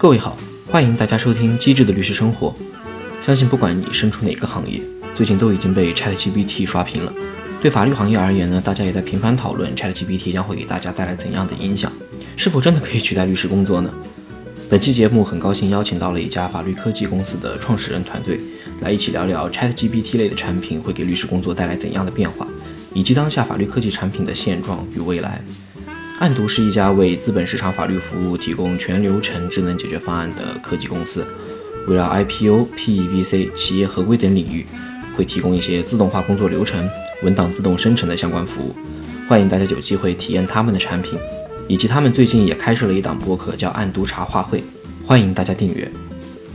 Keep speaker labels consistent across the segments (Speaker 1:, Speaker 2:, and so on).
Speaker 1: 各位好，欢迎大家收听《机智的律师生活》。相信不管你身处哪个行业，最近都已经被 ChatGPT 刷屏了。对法律行业而言呢，大家也在频繁讨论 ChatGPT 将会给大家带来怎样的影响，是否真的可以取代律师工作呢？本期节目很高兴邀请到了一家法律科技公司的创始人团队，来一起聊聊 ChatGPT 类的产品会给律师工作带来怎样的变化，以及当下法律科技产品的现状与未来。案读是一家为资本市场法律服务提供全流程智能解决方案的科技公司，围绕 IPO、PEVC、企业合规等领域，会提供一些自动化工作流程、文档自动生成的相关服务。欢迎大家有机会体验他们的产品，以及他们最近也开设了一档播客叫“案读茶话会”，欢迎大家订阅。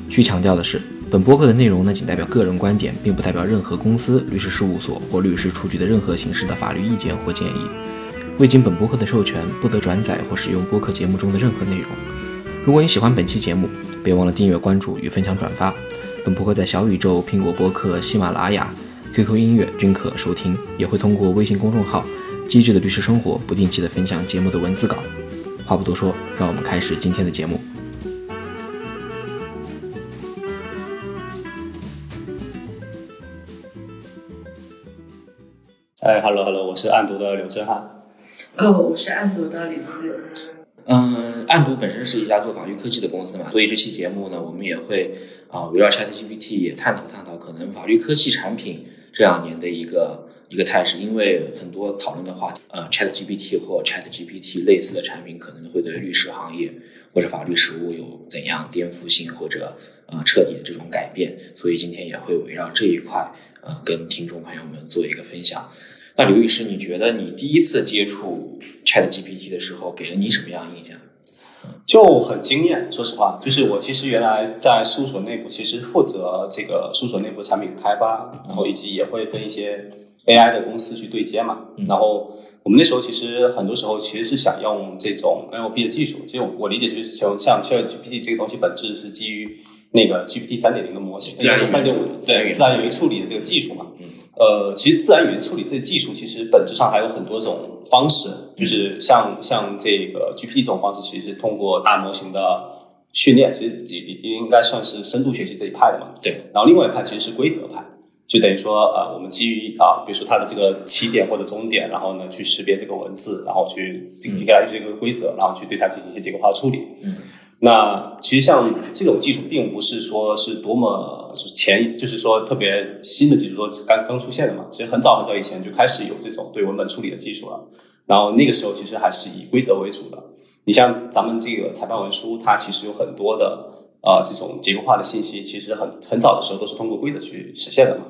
Speaker 1: 需强调的是，本播客的内容呢仅代表个人观点，并不代表任何公司、律师事务所或律师出具的任何形式的法律意见或建议。未经本播客的授权，不得转载或使用播客节目中的任何内容。如果你喜欢本期节目，别忘了订阅、关注与分享转发。本播客在小宇宙、苹果播客、喜马拉雅、QQ 音乐均可收听，也会通过微信公众号“机智的律师生活”不定期的分享节目的文字稿。话不多说，让我们开始今天的节目。
Speaker 2: 哎，Hello Hello，我是案读的刘振汉。
Speaker 3: 哦，我是案读的李思。
Speaker 1: 嗯，案读本身是一家做法律科技的公司嘛，所以这期节目呢，我们也会啊围绕 ChatGPT 也探讨探讨可能法律科技产品这两年的一个一个态势，因为很多讨论的话题，呃，ChatGPT 或 ChatGPT 类似的产品可能会对律师行业或者法律实务有怎样颠覆性或者呃彻底的这种改变，所以今天也会围绕这一块呃跟听众朋友们做一个分享。那刘律师，你觉得你第一次接触 Chat GPT 的时候，给了你什么样的印象？
Speaker 2: 就很惊艳，说实话，就是我其实原来在事务所内部，其实负责这个事务所内部产品开发，然后以及也会跟一些 AI 的公司去对接嘛。然后我们那时候其实很多时候其实是想用这种 NLP 的技术，其实我理解就是像像 Chat GPT 这个东西本质是基于那个 GPT 三点零的模型，
Speaker 1: 自然
Speaker 2: 三点五对自然语言处理的这个技术嘛。呃，其实自然语言处理这个技术，其实本质上还有很多种方式，就是像像这个 GPT 这种方式，其实是通过大模型的训练，其实也也应该算是深度学习这一派的嘛。
Speaker 1: 对。
Speaker 2: 然后另外一派其实是规则派，就等于说呃，我们基于啊，比如说它的这个起点或者终点，然后呢去识别这个文字，然后去你给它这个规则，然后去对它进行一些结构化处理。
Speaker 1: 嗯。
Speaker 2: 那其实像这种技术，并不是说是多么前，就是说特别新的技术，说刚刚出现的嘛。其实很早很早以前就开始有这种对文本处理的技术了。然后那个时候其实还是以规则为主的。你像咱们这个裁判文书，它其实有很多的呃这种结构化的信息，其实很很早的时候都是通过规则去实现的嘛。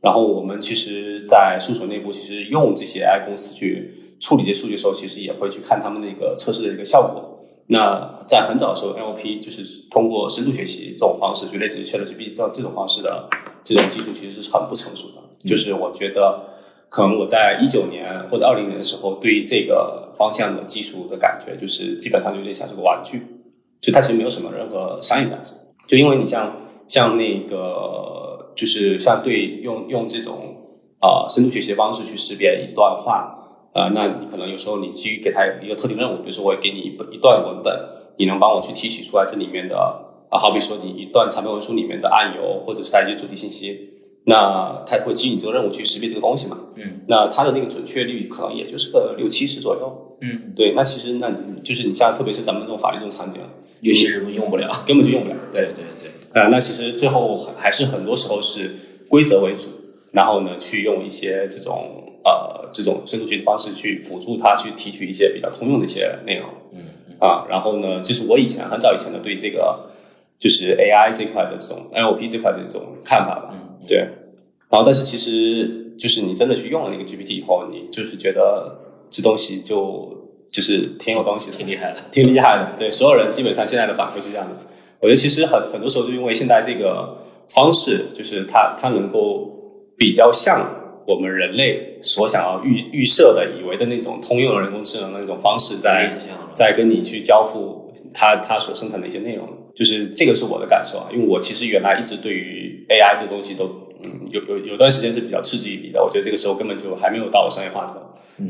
Speaker 2: 然后我们其实，在事务所内部，其实用这些 AI 公司去处理这些数据的时候，其实也会去看他们那个测试的一个效果。那在很早的时候，NLP 就是通过深度学习这种方式，就类似于 ChatGPT 这这种方式的这种技术，其实是很不成熟的。就是我觉得，可能我在一九年或者二零年的时候，对于这个方向的技术的感觉，就是基本上就有点像是个玩具，就它其实没有什么任何商业价值。就因为你像像那个，就是像对用用这种啊深度学习的方式去识别一段话。呃，那你可能有时候你基于给他一个特定任务，比如说我给你一一段文本，你能帮我去提取出来这里面的啊，好比说你一段长篇文书里面的案由或者是它一些主题信息，那它会基于你这个任务去识别这个东西嘛？
Speaker 1: 嗯，
Speaker 2: 那它的那个准确率可能也就是个六七十左右。
Speaker 1: 嗯，
Speaker 2: 对，那其实那就是你像特别是咱们这种法律这种场景，
Speaker 1: 尤其是用不了，
Speaker 2: 根本就用不了。
Speaker 1: 对对对。
Speaker 2: 呃，那其实最后还是很多时候是规则为主，然后呢去用一些这种。呃，这种深度学习方式去辅助他去提取一些比较通用的一些内容，
Speaker 1: 嗯
Speaker 2: 啊，然后呢，这是我以前很早以前的对这个就是 AI 这块的这种 NLP 这块的这种看法吧，对。然后，但是其实就是你真的去用了那个 GPT 以后，你就是觉得这东西就就是挺有东西的，
Speaker 1: 挺厉害的，
Speaker 2: 挺厉害的。对，所有人基本上现在的反馈是这样的。我觉得其实很很多时候就因为现在这个方式，就是它它能够比较像。我们人类所想要预预设的、以为的那种通用的人工智能的那种方式，在在跟你去交付它它所生产的一些内容，就是这个是我的感受啊。因为我其实原来一直对于 AI 这东西都嗯有有有段时间是比较嗤之以鼻的，我觉得这个时候根本就还没有到商业化头。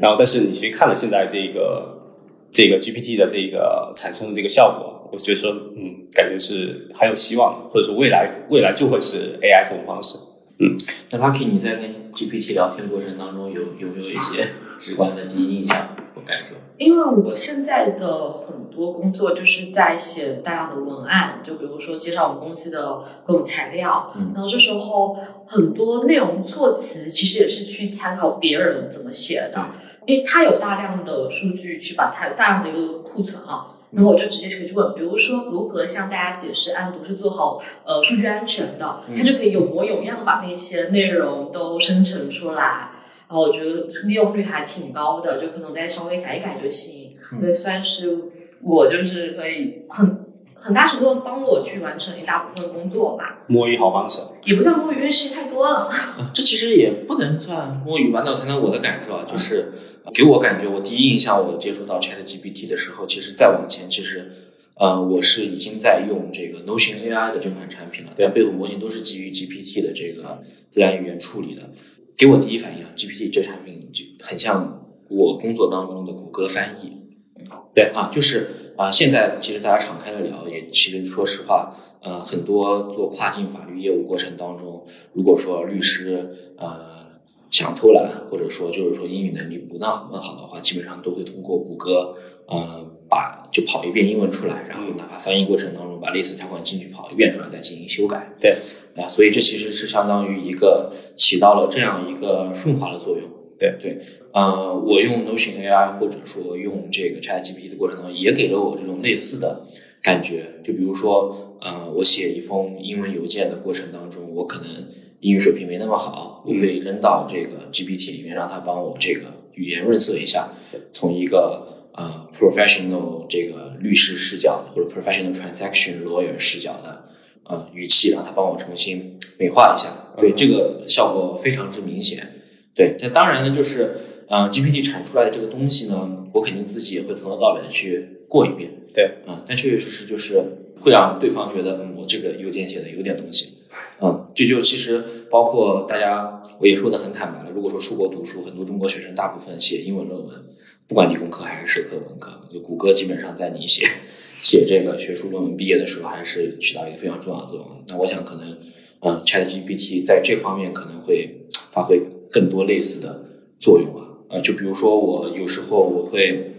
Speaker 2: 然后，但是你去看了现在这个这个 GPT 的这个产生的这个效果，我觉得说，嗯，感觉是很有希望的，或者说未来未来就会是 AI 这种方式。嗯，
Speaker 1: 那 Lucky，你在跟 GPT 聊天过程当中有有没有一些直观的第一印象或感受？
Speaker 3: 因为我现在的很多工作就是在写大量的文案，就比如说介绍我们公司的各种材料，
Speaker 1: 嗯
Speaker 3: 然后这时候很多内容措辞其实也是去参考别人怎么写的，因为他有大量的数据去把它有大量的一个库存啊。然后我就直接可以去问，比如说如何向大家解释安读是做好呃数据安全的，他就可以有模有样把那些内容都生成出来。然后我觉得利用率还挺高的，就可能再稍微改一改就行。所以算是我就是可以很很大程度地帮我去完成一大部分工作吧，
Speaker 2: 摸鱼好帮手。
Speaker 3: 也不算摸鱼，因为事情太多了。
Speaker 1: 这其实也不能算摸鱼吧。那我谈谈我的感受啊，就是给我感觉，我第一印象我接触到 Chat GPT 的时候，其实再往前，其实呃，我是已经在用这个 Notion AI 的这款产品了，它背后模型都是基于 GPT 的这个自然语言处理的。给我第一反应啊，GPT 这产品就很像我工作当中的谷歌翻译。
Speaker 2: 对
Speaker 1: 啊，就是啊、现在其实大家敞开的聊，也其实说实话，呃，很多做跨境法律业务过程当中，如果说律师呃想偷懒，或者说就是说英语能力不那么好的话，基本上都会通过谷歌呃把就跑一遍英文出来，然后哪怕翻译过程当中把类似条款进去跑一遍出来，再进行修改。
Speaker 2: 对
Speaker 1: 啊，所以这其实是相当于一个起到了这样一个顺滑的作用。
Speaker 2: 对
Speaker 1: 对，呃，我用 Notion AI 或者说用这个 ChatGPT 的过程当中，也给了我这种类似的感觉。就比如说，呃，我写一封英文邮件的过程当中，我可能英语水平没那么好，我可以扔到这个 GPT 里面，让他帮我这个语言润色一下，从一个呃 professional 这个律师视角的或者 professional transaction lawyer 视角的呃语气，让他帮我重新美化一下。对，这个效果非常之明显。对，这当然呢，就是呃 GPT 产出来的这个东西呢，我肯定自己也会从头到尾的去过一遍。
Speaker 2: 对，
Speaker 1: 嗯，但确确实实就是会让对方觉得，嗯，我这个邮件写的有点东西。嗯，这就其实包括大家，我也说的很坦白了。如果说出国读书，很多中国学生大部分写英文论文，不管理工科还是社科文科，就谷歌基本上在你写写这个学术论文毕业的时候，还是起到一个非常重要的作用。那我想可能，嗯，ChatGPT 在这方面可能会发挥更多类似的作用啊。呃，就比如说我有时候我会，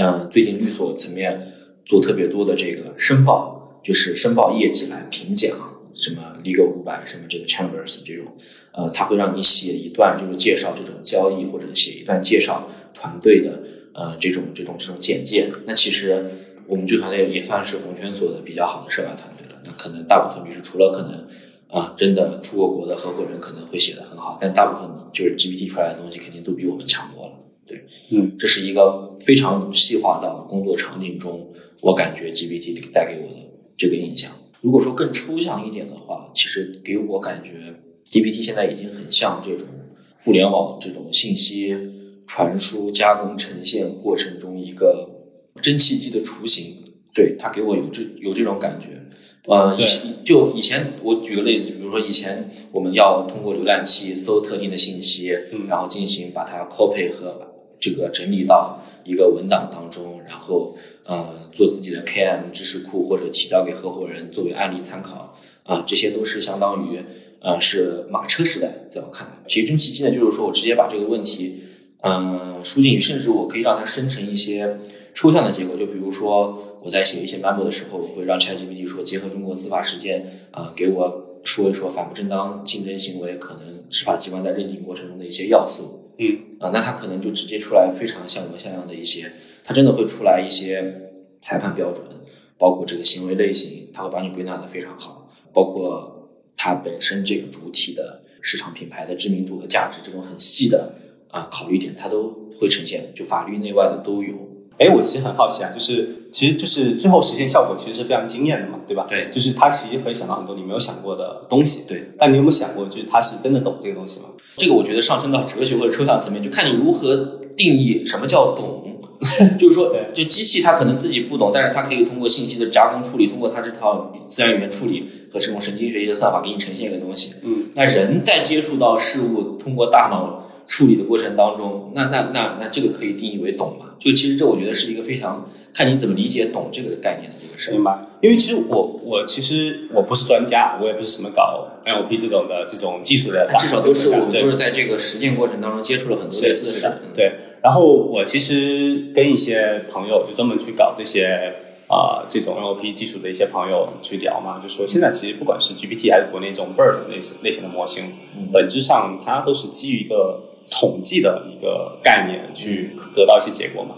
Speaker 1: 嗯、最近律所层面做特别多的这个申报，就是申报业绩来评奖，什么 Legal 五百，什么这个 Chambers 这种，呃，他会让你写一段就是介绍这种交易，或者写一段介绍团队的呃这种这种这种简介。那其实我们这个团队也算是红圈做的比较好的涉外团队了。那可能大部分律师除了可能啊、真的出过国的合伙人可能会写的很好，但大部分就是 GPT 出来的东西肯定都比我们强多了。对，
Speaker 2: 嗯，
Speaker 1: 这是一个非常细化到工作场景中，我感觉 GPT 带给我的这个印象。如果说更抽象一点的话，其实给我感觉 GPT 现在已经很像这种互联网这种信息传输、加工、呈现过程中一个蒸汽机的雏形。对它给我有这有这种感觉。呃，以前就以前我举个例子，比如说以前我们要通过浏览器搜特定的信息，
Speaker 2: 嗯
Speaker 1: 然后进行把它 copy 和这个整理到一个文档当中，然后呃做自己的 KM 知识库或者提交给合伙人作为案例参考啊、这些都是相当于呃是马车时代，在我看来，其实蒸汽机呢，就是说我直接把这个问题嗯、输进去，甚至我可以让它生成一些抽象的结果，就比如说我在写一些 memo 的时候，我会让 ChatGPT 说结合中国司法实践啊、给我说一说反不正当竞争行为可能执法机关在认定过程中的一些要素。
Speaker 2: 嗯
Speaker 1: 啊，那它可能就直接出来非常像模像样的一些，它真的会出来一些裁判标准，包括这个行为类型，它会把你归纳的非常好，包括它本身这个主体的市场品牌的知名度和价值这种很细的啊考虑点，它都会呈现，就法律内外的都有。
Speaker 2: 哎，我其实很好奇啊，就是其实就是最后实现效果其实是非常惊艳的嘛，对吧？
Speaker 1: 对
Speaker 2: 就是它其实可以想到很多你没有想过的东西。
Speaker 1: 对，
Speaker 2: 但你有没有想过，就是他是真的懂这个东西吗？
Speaker 1: 这个我觉得上升到哲学或者抽象层面，就看你如何定义什么叫懂。就是说
Speaker 2: 对，
Speaker 1: 就机器它可能自己不懂，但是它可以通过信息的加工处理，通过它这套自然语言处理和这种神经学习的算法给你呈现一个东西。
Speaker 2: 嗯，
Speaker 1: 那人在接触到事物，通过大脑处理的过程当中，那那那那这个可以定义为懂嘛？就其实这我觉得是一个非常看你怎么理解懂这个概念的这个事儿。
Speaker 2: 明白？因为其实我我其实我不是专家，我也不是什么搞 NLP 这种的这种技术的，
Speaker 1: 至少都是我们都是在这个实践过程当中接触了很多类似的事
Speaker 2: 对，然后我其实跟一些朋友就专门去搞这些啊、这种 NLP 技术的一些朋友去聊嘛，就说现在其实不管是 GPT 还是国内这种 BERT 类型类型的模型，
Speaker 1: 嗯
Speaker 2: 本质上它都是基于一个统计的一个概念去得到一些结果嘛。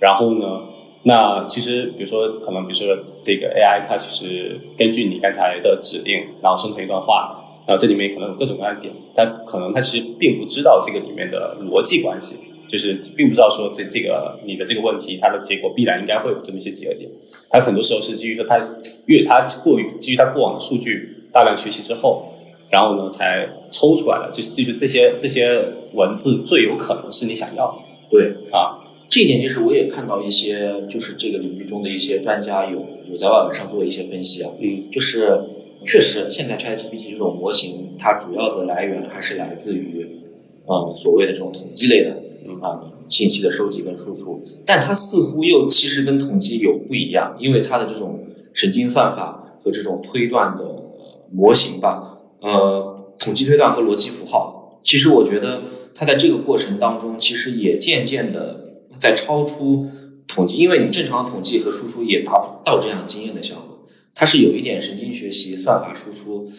Speaker 2: 然后呢，那其实比如说可能比如说这个 AI 它其实根据你刚才的指令，然后生成一段话。然后这里面可能有各种各样的点，但可能它其实并不知道这个里面的逻辑关系，就是并不知道说这这个你的这个问题它的结果必然应该会有这么一些结合点。它很多时候是基于说它越它过于基于它过往的数据大量学习之后，然后呢才抽出来的，就是就是这些这些文字最有可能是你想要的
Speaker 1: 对，
Speaker 2: 啊，
Speaker 1: 这一点就是我也看到一些就是这个领域中的一些专家有有在外文上做一些分析啊，
Speaker 2: 嗯。
Speaker 1: 就是确实现在 ChatGPT 这种模型，它主要的来源还是来自于嗯所谓的这种统计类的啊、信息的收集跟输出，但它似乎又其实跟统计有不一样，因为它的这种神经算法和这种推断的模型吧，呃，统计推断和逻辑符号，其实我觉得它在这个过程当中，其实也渐渐的在超出统计，因为你正常的统计和输出也达不到这样惊艳的效果，它是有一点神经学习、算法输出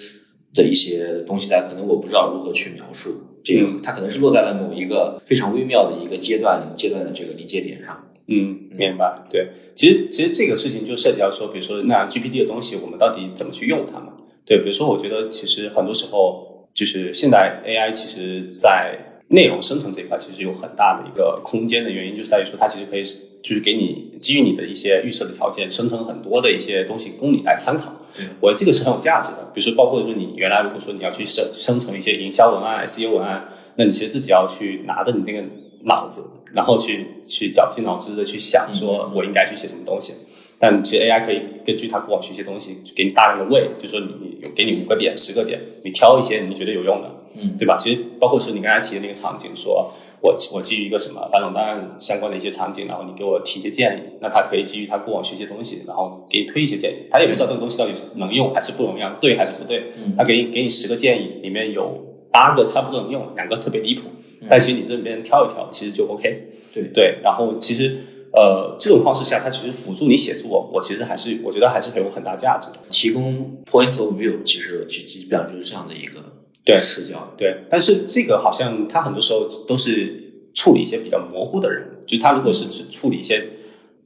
Speaker 1: 的一些东西在，可能我不知道如何去描述。这个，它可能是落在了某一个非常微妙的一个阶段阶段的这个临界点上。
Speaker 2: 嗯，明白。对，其实其实这个事情就涉及到说，比如说那 GPT 的东西，我们到底怎么去用它嘛？对，比如说我觉得其实很多时候就是现在 AI 其实在内容生成这一块其实有很大的一个空间的原因，就在于说它其实可以就是给你基于你的一些预设的条件，生成很多的一些东西供你来参考。
Speaker 1: 对
Speaker 2: 我这个是很有价值的。比如说，包括说你原来如果说你要去生生成一些营销文案、SEO 文案，那你其实自己要去拿着你那个脑子，然后去去绞尽脑汁的去想，说我应该去写什么东西。但其实 AI 可以根据它过往学习的东西，给你大量的喂，就说你给你五个点、十个点，你挑一些你觉得有用的，
Speaker 1: 嗯
Speaker 2: 对吧？其实包括说你刚才提的那个场景，说我我基于一个什么反垄断相关的一些场景，然后你给我提一些建议，那他可以基于他过往学习的东西，然后给你推一些建议。他也不知道这个东西到底是能用还是不能用，对还是不对。
Speaker 1: 嗯
Speaker 2: 他给你给你十个建议，里面有八个差不多能用，两个特别离谱，但其实你这边挑一挑，其实就 OK。
Speaker 1: 对
Speaker 2: 对，然后其实呃这种方式下，它其实辅助你写作，我其实还是我觉得还是很有很大价值的。
Speaker 1: 提供 points of view，其实基基本上就是这样的一个
Speaker 2: 对
Speaker 1: 视角。
Speaker 2: 对，但是这个好像他很多时候都是处理一些比较模糊的任务，就他如果是只处理一些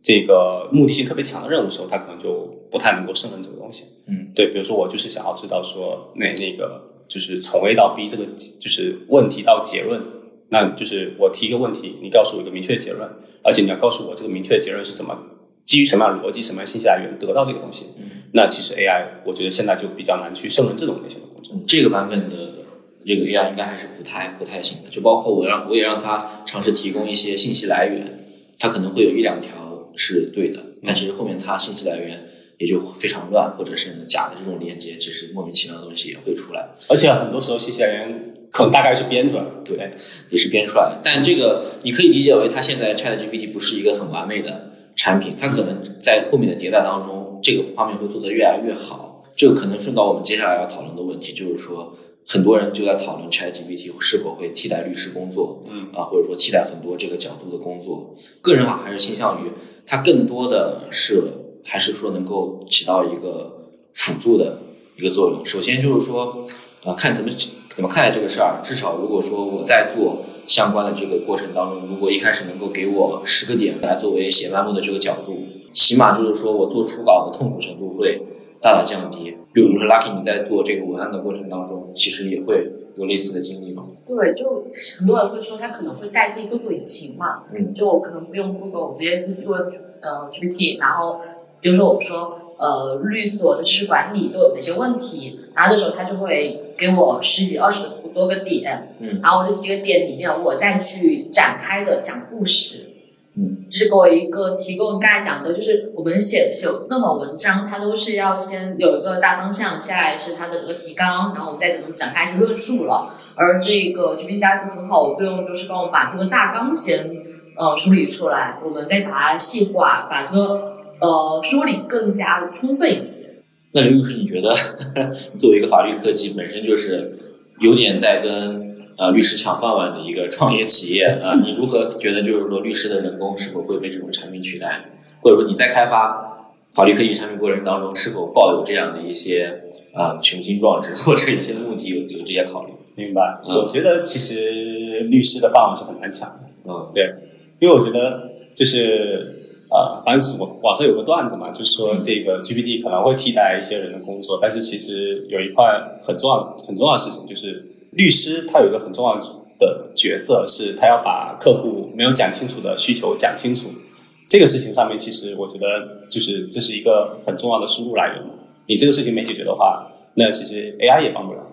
Speaker 2: 这个目的性特别强的任务的时候，他可能就不太能够胜任这个东西。
Speaker 1: 嗯，
Speaker 2: 对，比如说我就是想要知道说那那个就是从 A 到 B 这个就是问题到结论，那就是我提一个问题，你告诉我一个明确的结论，而且你要告诉我这个明确的结论是怎么基于什么样的逻辑、什么样的信息来源得到这个东西。那其实 AI 我觉得现在就比较难去胜任这种类型的工作。
Speaker 1: 嗯，这个版本的这个 AI 应该还是不太不太行的，就包括我让我也让他尝试提供一些信息来源，他可能会有一两条是对的，但其实后面他信息来源也就非常乱，或者是假的这种连接，其实莫名其妙的东西也会出来，
Speaker 2: 而且很多时候信息来源可能大概是编出来的。对，
Speaker 1: 也是编出来的。但这个你可以理解为它现在 ChatGPT 不是一个很完美的产品，它可能在后面的迭代当中，这个方面会做得越来越好。这个可能顺到我们接下来要讨论的问题，就是说，很多人就在讨论 ChatGPT 是否会替代律师工作，
Speaker 2: 嗯
Speaker 1: 啊，或者说替代很多这个角度的工作。个人哈还是倾向于它更多的是还是说能够起到一个辅助的一个作用。首先就是说，啊，看怎么怎么看待这个事儿。至少如果说我在做相关的这个过程当中，如果一开始能够给我十个点来作为写栏目的这个角度，起码就是说我做初稿的痛苦程度会大大降低。比如说 Lucky 你在做这个文案的过程当中，其实也会有类似的经历吗？
Speaker 3: 对，就很多人会说他可能会代替搜索引擎嘛，
Speaker 1: 嗯
Speaker 3: 就我可能不用 Google，我直接是用呃 GPT，然后比如说我说呃律所的事管理都有哪些问题，然后这时候他就会给我十几二十多个点，
Speaker 1: 嗯
Speaker 3: 然后这几个点里面我再去展开的讲故事，
Speaker 1: 嗯，
Speaker 3: 就是给我一个提供刚才讲的，就是我们写写任何文章，它都是要先有一个大方向，下来是它的这个提纲，然后我们再怎么展开去论述了。而这个 GPT 大家很好的作用就是帮我们把这个大纲先呃梳理出来，我们再把它细化，把这个呃梳理更加充分一些。
Speaker 1: 那刘律师，你觉得 作为一个法律科技，本身就是有点在跟呃律师抢饭碗的一个创业企业啊、你如何觉得就是说律师的人工是否会被这种产品取代，或者说你在开发法律科技产品过程当中，是否抱有这样的一些啊、雄心壮志或者一些目的有有这些考虑？
Speaker 2: 明白？
Speaker 1: 嗯
Speaker 2: 我觉得其实律师的饭碗是很难抢的。
Speaker 1: 嗯
Speaker 2: 对，因为我觉得就是呃，反正网网上有个段子嘛，就是说这个 GPT 可能会替代一些人的工作，但是其实有一块很重要很重要的事情，就是律师他有一个很重要的角色，是他要把客户没有讲清楚的需求讲清楚。这个事情上面，其实我觉得就是这是一个很重要的输入来源。你这个事情没解决的话，那其实 AI 也帮不了。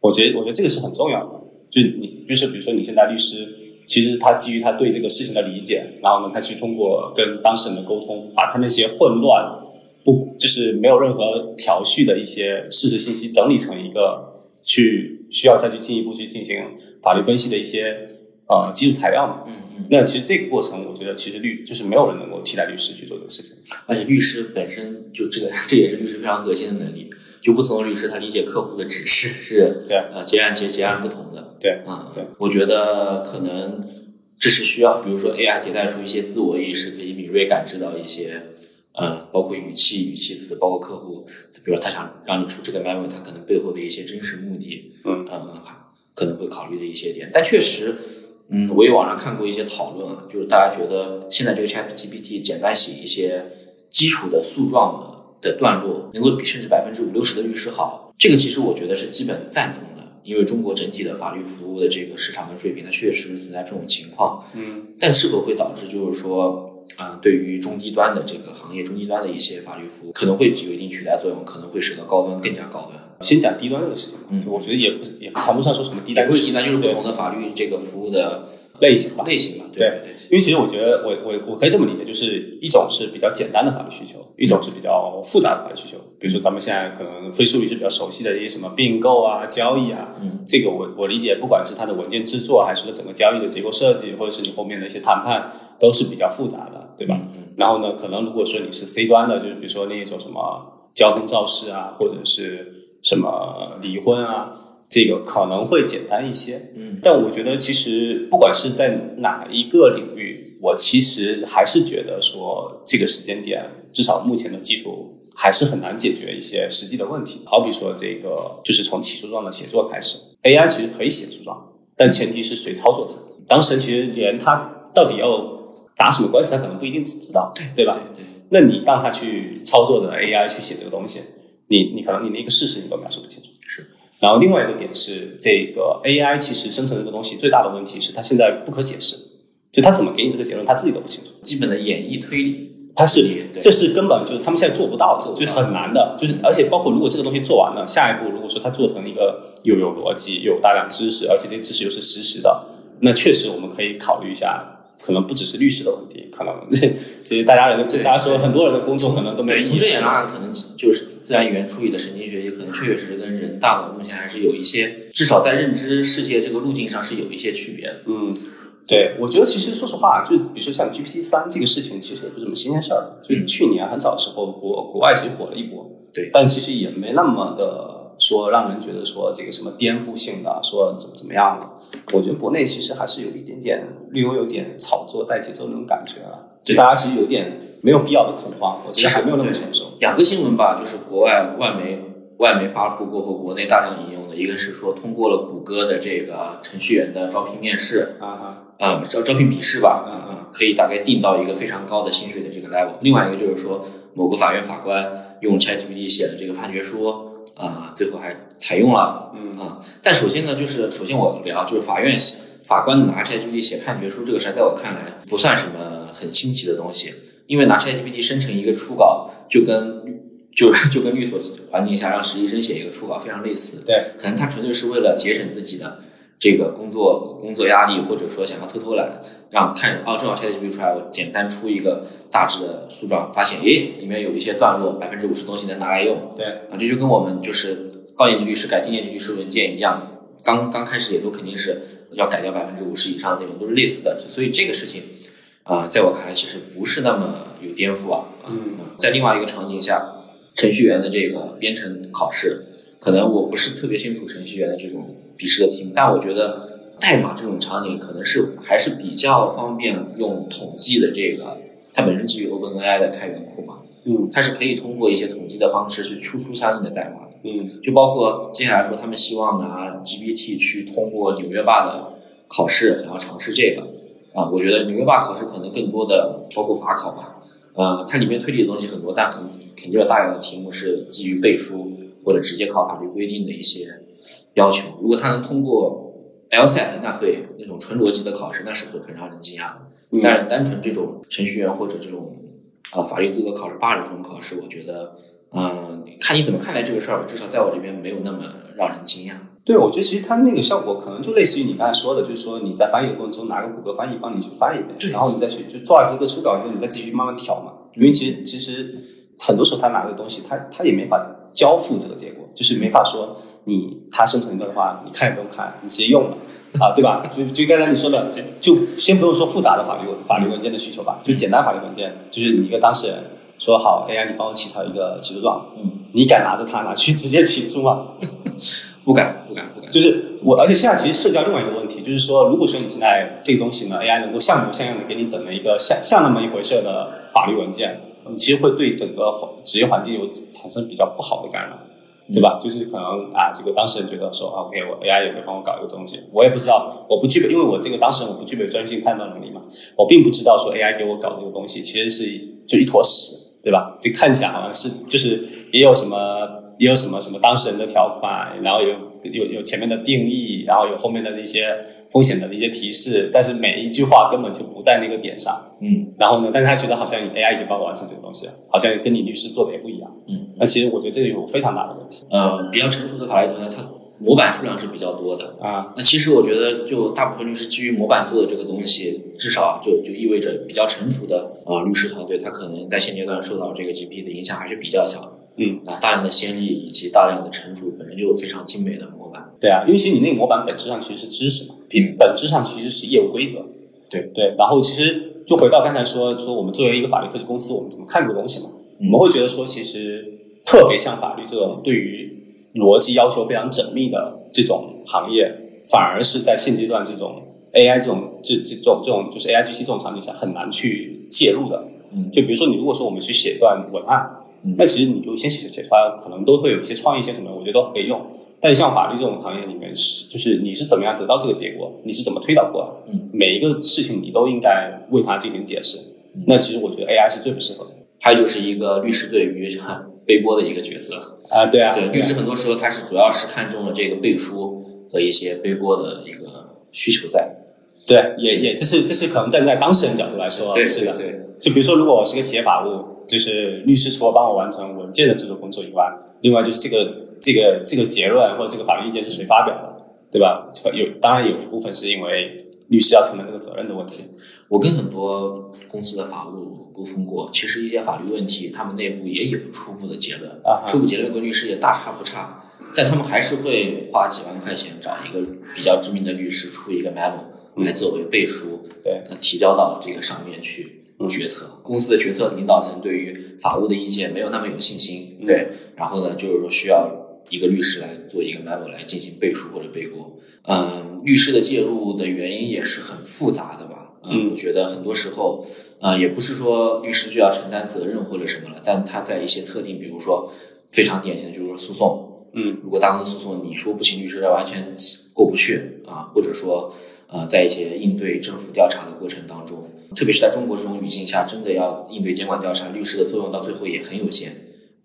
Speaker 2: 我觉得，我觉得这个是很重要的。就你，就是比如说你现在律师，其实他基于他对这个事情的理解，然后呢，他去通过跟当事人的沟通，把他那些混乱、不就是没有任何条序的一些事实信息整理成一个去需要再去进一步去进行法律分析的一些呃基础材料嘛。
Speaker 1: 嗯嗯，
Speaker 2: 那其实这个过程，我觉得其实律就是没有人能够替代律师去做这个事情。
Speaker 1: 而且律师本身就这个，这也是律师非常核心的能力。就不同的律师，他理解客户的指示是
Speaker 2: 对
Speaker 1: 呃截然截截然不同的。
Speaker 2: 对
Speaker 1: 啊，
Speaker 2: 对，
Speaker 1: 我觉得可能这是需要，比如说 AI 迭代出一些自我意识，可以敏锐感知到一些，呃，包括语气、语气词，包括客户，比如说他想让你出这个 memo，他可能背后的一些真实目的，
Speaker 2: 嗯
Speaker 1: 嗯，可能会考虑的一些点。但确实，嗯，我也网上看过一些讨论啊，就是大家觉得现在这个 ChatGPT 简单写一些基础的诉状的。的段落能够比甚至百分之五六十的律师好，这个其实我觉得是基本赞同的，因为中国整体的法律服务的这个市场跟水平，它确实存在这种情况。
Speaker 2: 嗯，
Speaker 1: 但是否会导致就是说，啊、对于中低端的这个行业，中低端的一些法律服务可能会有一定取代作用，可能会使得高端更加高端。
Speaker 2: 先讲低端这个事情吧，
Speaker 1: 嗯
Speaker 2: 我觉得也不是也谈不上说什么低端，
Speaker 1: 不是低端，就是不同的法律这个服务的
Speaker 2: 类型吧。
Speaker 1: 类型吧。对
Speaker 2: 对
Speaker 1: 对
Speaker 2: 因为其实我觉得我我我可以这么理解，就是一种是比较简单的法律需求，一种是比较复杂的法律需求。比如说咱们现在可能非术律师比较熟悉的一些什么并购啊、交易啊，
Speaker 1: 嗯，
Speaker 2: 这个我我理解，不管是它的文件制作，还是说整个交易的结构设计，或者是你后面的一些谈判，都是比较复杂的，对吧？然后呢，可能如果说你是 C 端的，就是比如说那一种什么交通肇事啊，或者是什么离婚啊，这个可能会简单一些。
Speaker 1: 嗯
Speaker 2: 但我觉得其实不管是在哪一个领域，我其实还是觉得说这个时间点，至少目前的技术还是很难解决一些实际的问题。好比说这个，就是从起诉状的写作开始，AI 其实可以写诉状，但前提是谁操作它。当事人其实连他到底要打什么官司，他可能不一定知道，对对吧？
Speaker 1: 对
Speaker 2: 那你让他去操作的 AI 去写这个东西，你你可能你连一个事实你都描述不清楚。
Speaker 1: 是。
Speaker 2: 然后另外一个点是，这个 AI 其实生成这个东西最大的问题是它现在不可解释，就它怎么给你这个结论，它自己都不清楚。
Speaker 1: 基本的演绎推理，
Speaker 2: 它是这是根本就是他们现在做不到的，就是很难的，就是而且包括如果这个东西做完了，下一步如果说它做成一个又有逻辑又有大量知识，而且这些知识又是实时的，那确实我们可以考虑一下，可能不只是律师的问题，可能 这些大家人的
Speaker 1: 对
Speaker 2: 大家说很多人的工作可能都没
Speaker 1: 对，
Speaker 2: 意义
Speaker 1: 从这点来看，可能就是自然语言处理的神经学，也可能确确实实跟人大脑目前还是有一些，至少在认知世界这个路径上是有一些区别的。
Speaker 2: 嗯，对，我觉得其实说实话，就是比如说像 GPT 三这个事情，其实也不是什么新鲜事儿。就是去年很早的时候，国国外其实火了一波，
Speaker 1: 对。
Speaker 2: 但其实也没那么的说让人觉得说这个什么颠覆性的，说怎么怎么样的。我觉得国内其实还是有一点点略微有点炒作带节奏那种感觉啊，就大家其实有点没有必要的恐慌，我觉得还没有那么成熟。
Speaker 1: 两个新闻吧，就是国外外媒外媒发布过后，国内大量引用的，一个是说通过了谷歌的这个程序员的招聘面试，
Speaker 2: 啊哈，
Speaker 1: 啊、招招聘笔试吧，
Speaker 2: 嗯
Speaker 1: 啊、可以大概定到一个非常高的薪水的这个 level。另外一个就是说，某个法院法官用 ChatGPT 写的这个判决书，啊、最后还采用了，
Speaker 2: 嗯。
Speaker 1: 啊、但首先呢，就是首先我聊就是法院法官拿 ChatGPT 写判决书这个事儿，在我看来不算什么很新奇的东西，因为拿 ChatGPT 生成一个初稿，就跟就就跟律所环境下让实习生写一个初稿非常类似，
Speaker 2: 对，
Speaker 1: 可能他纯粹是为了节省自己的这个工作工作压力，或者说想要偷偷懒，让看哦，正好 ChatGPT 出来，我简单出一个大致的诉状，发现诶里面有一些段落，百分之五十东西能拿来用。
Speaker 2: 对
Speaker 1: 啊，这就跟我们就是高年级律师改低年级律师文件一样，刚刚开始也都肯定是要改掉百分之五十以上的内容，都是类似的。所以这个事情啊、在我看来其实不是那么有颠覆啊。啊
Speaker 2: 嗯
Speaker 1: 在另外一个场景下，程序员的这个编程考试，可能我不是特别清楚程序员的这种笔试的题目，但我觉得代码这种场景可能是还是比较方便用统计的这个，它本身基于 OpenAI 的开源库嘛，
Speaker 2: 嗯
Speaker 1: 它是可以通过一些统计的方式去输出相应的代码的。
Speaker 2: 嗯
Speaker 1: 就包括接下来说，他们希望拿 GPT 去通过纽约霸的考试，想要尝试这个啊。我觉得纽约霸考试可能更多的包括法考吧，呃，它里面推理的东西很多，但很肯定有大量的题目是基于背书或者直接考法律规定的一些要求。如果他能通过 LSAT，那会那种纯逻辑的考试，那是会很让人惊讶的。
Speaker 2: 嗯
Speaker 1: 但是单纯这种程序员或者这种啊、法律资格考试八十分考试，我觉得，嗯、看你怎么看待这个事儿吧。至少在我这边没有那么让人惊讶。
Speaker 2: 对，我觉得其实它那个效果可能就类似于你刚才说的，就是说你在翻译的过程中拿个谷歌翻译帮你去翻一遍，然后你再去就做完一个初稿以后，你再继续慢慢调嘛。因为其实其实很多时候他拿的东西，他他也没法交付这个结果，就是没法说你他生成一个的话，你看也不用看，你直接用了啊，对吧？就就刚才你说的，就先不用说复杂的法律法律文件的需求吧，就简单法律文件，就是你一个当事人说好 AI，你帮我起草一个起诉状，
Speaker 1: 嗯，
Speaker 2: 你敢拿着它拿去直接起诉吗？
Speaker 1: 不敢，不敢，不敢。
Speaker 2: 就是我，而且现在其实涉及到另外一个问题，就是说，如果说你现在这个东西呢，AI 能够像模像样的给你整了一个像像那么一回事的法律文件，你其实会对整个环职业环境有产生比较不好的干扰，对吧？就是可能啊，这个当事人觉得说啊，OK，我 AI 也可以帮我搞一个东西，我也不知道，我不具备，因为我这个当事人我不具备专业性判断能力嘛，我并不知道说 AI 给我搞这个东西其实是就一坨屎，对吧？这看起来好像是就是也有什么也有什么什么当事人的条款，然后有有有前面的定义，然后有后面的那些风险的一些提示，但是每一句话根本就不在那个点上。
Speaker 1: 嗯
Speaker 2: 然后呢，但是他觉得好像你 AI 已经帮我完成这个东西了，好像跟你律师做的也不一样。
Speaker 1: 嗯，
Speaker 2: 那其实我觉得这个有非常大的问题
Speaker 1: 呃，比较成熟的法律团队，它模板数量是比较多的。
Speaker 2: 啊。
Speaker 1: 那其实我觉得，就大部分律师基于模板做的这个东西，至少就就意味着比较成熟的啊、呃律师团队，他可能在现阶段受到这个 GPT 的影响还是比较小的。
Speaker 2: 嗯，
Speaker 1: 啊，大量的先例以及大量的成熟，本身就有非常精美的模板。
Speaker 2: 对啊，因为其实你那个模板本质上其实是知识嘛，比本质上其实是业务规则。
Speaker 1: 对
Speaker 2: 对，然后其实就回到刚才说说我们作为一个法律科技公司，我们怎么看这个东西嘛？
Speaker 1: 嗯
Speaker 2: 我们会觉得说，其实特别像法律这种对于逻辑要求非常缜密的这种行业，反而是在现阶段这种 AI 这种这这种这种就是 AI G C 这种场景下很难去介入的。
Speaker 1: 嗯
Speaker 2: 就比如说你如果说我们去写一段文案，
Speaker 1: 嗯
Speaker 2: 那其实你就先写写出来，可能都会有一些创意些什么，我觉得都可以用。但像法律这种行业里面是，就是你是怎么样得到这个结果，你是怎么推导过来，
Speaker 1: 嗯，
Speaker 2: 每一个事情你都应该为它进行解释。
Speaker 1: 嗯
Speaker 2: 那其实我觉得 AI 是最不适合的
Speaker 1: 还有就是一个律师对于 背锅的一个角色。
Speaker 2: 啊，对啊，
Speaker 1: 对，律师很多时候他是主要是看中了这个背书和一些背锅的一个需求在。
Speaker 2: 对，也也这是这是可能站在当事人角度来说，
Speaker 1: 对
Speaker 2: 是的。
Speaker 1: 对对，
Speaker 2: 就比如说，如果我是个企业法务，就是律师除了帮我完成文件的制作工作以外，另外就是这个这个这个结论或者这个法律意见是谁发表的，对吧？有当然有一部分是因为律师要承担这个责任的问题。
Speaker 1: 我跟很多公司的法务沟通过，其实一些法律问题，他们内部也有初步的结论，
Speaker 2: 啊
Speaker 1: 初步结论跟律师也大差不差，但他们还是会花几万块钱找一个比较知名的律师出一个 memo 来作为背书，
Speaker 2: 对，
Speaker 1: 他提交到这个上面去决策。公司的决策领导层对于法务的意见没有那么有信心，对，然后呢，就是说需要一个律师来做一个 memo 来进行背书或者背锅。嗯，律师的介入的原因也是很复杂的吧？
Speaker 2: 嗯
Speaker 1: 我觉得很多时候，呃，也不是说律师就要承担责任或者什么了，但他在一些特定，比如说非常典型的就是说诉讼，
Speaker 2: 嗯
Speaker 1: 如果大公司诉讼，你说不请律师，完全过不去啊，或者说呃，在一些应对政府调查的过程当中，特别是在中国这种语境下，真的要应对监管调查，律师的作用到最后也很有限。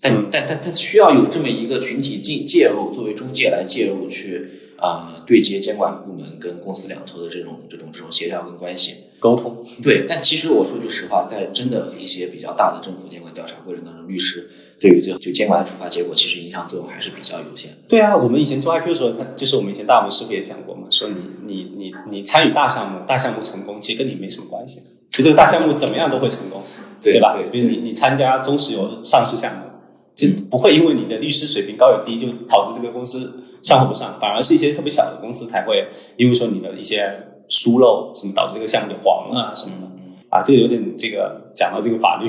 Speaker 1: 但、
Speaker 2: 嗯
Speaker 1: 但但但需要有这么一个群体进介入，作为中介来介入去啊、呃对接监管部门跟公司两头的这种这种这种协调跟关系。
Speaker 2: 沟通，
Speaker 1: 对，但其实我说句实话，在真的一些比较大的政府监管调查过程当中，律师对于这就监管的处罚结果，其实影响作用还是比较有限的。
Speaker 2: 对啊，我们以前做 IPO 的时候，他就是我们以前大模师傅也讲过嘛，说你你你你参与大项目，大项目成功其实跟你没什么关系，就这个大项目怎么样都会成功，
Speaker 1: 对
Speaker 2: 吧？
Speaker 1: 对
Speaker 2: 比如你你参加中石油上市项目，就不会因为你的律师水平高与低就导致这个公司上或不上，反而是一些特别小的公司才会因为说你的一些疏漏什么导致这个项目就黄了啊什么的。啊，这个有点这个讲到这个法律，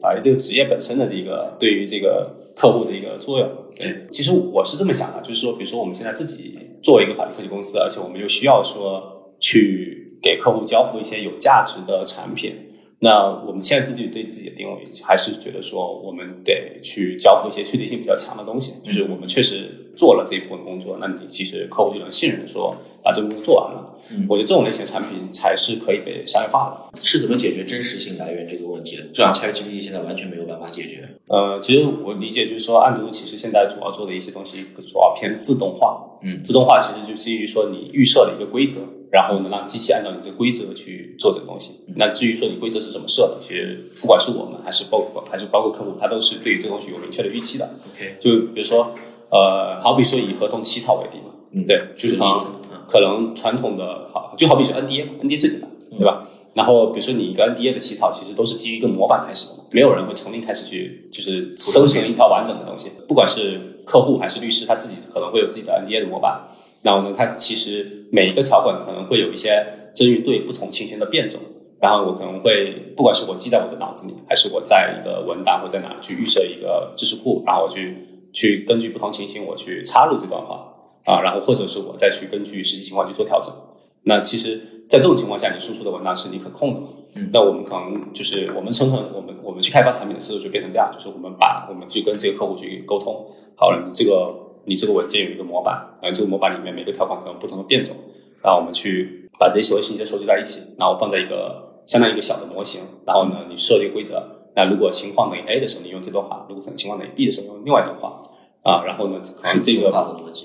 Speaker 2: 法律这个职业本身的这个对于这个客户的一个作用。对，其实我是这么想的，就是说，比如说我们现在自己作为一个法律科技公司，而且我们又需要说去给客户交付一些有价值的产品，那我们现在自己对自己的定位还是觉得说，我们得去交付一些确定性比较强的东西，就是我们确实做了这一部分工作，那你其实客户就能信任说把这个工作做完了。
Speaker 1: 嗯
Speaker 2: 我觉得这种类型的产品才是可以被商业化的。
Speaker 1: 是怎么解决真实性来源这个问题的？这样 ChatGPT 现在完全没有办法解决。
Speaker 2: 呃，其实我理解就是说，暗读其实现在主要做的一些东西，主要偏自动化。
Speaker 1: 嗯
Speaker 2: 自动化其实就基于说你预设了一个规则，然后呢让机器按照你这个规则去做这个东西。那至于说你规则是怎么设的，其实不管是我们还是包括还是包括客户，他都是对于这个东西有明确的预期的。
Speaker 1: OK，
Speaker 2: 就比如说，呃，好比说以合同起草为例嘛，
Speaker 1: 嗯。
Speaker 2: 对，就是可能
Speaker 1: 嗯。
Speaker 2: 可能传统的好，就好比说 NDA 嘛，NDA 最简单，对吧？然后比如说你一个 NDA 的起草，其实都是基于一个模板开始的嘛，没有人会从零开始去就是生成一套完整的东西，不管是客户还是律师，他自己可能会有自己的 NDA 的模板，然后呢，它其实每一个条款可能会有一些针于对不同情形的变种。然后我可能会，不管是我记在我的脑子里，还是我在一个文档或在哪去预设一个知识库，然后我去去根据不同情形我去插入这段话啊，然后或者是我再去根据实际情况去做调整。那其实，在这种情况下，你输出的文档是你可控的？
Speaker 1: 嗯
Speaker 2: 那我们可能就是我们生成我们我们去开发产品的思路就变成这样，就是我们把我们去跟这个客户去沟通，好了，你这个你这个文件有一个模板，然后这个模板里面每个条款可能不同的变种，然后我们去把这些所有信息收集在一起，然后放在一个相当于一个小的模型，然后呢，你设定规则，那如果情况等于 A 的时候，你用这段话；如果情况等于 B 的时候，用另外一段话。啊，然后呢，可能这个。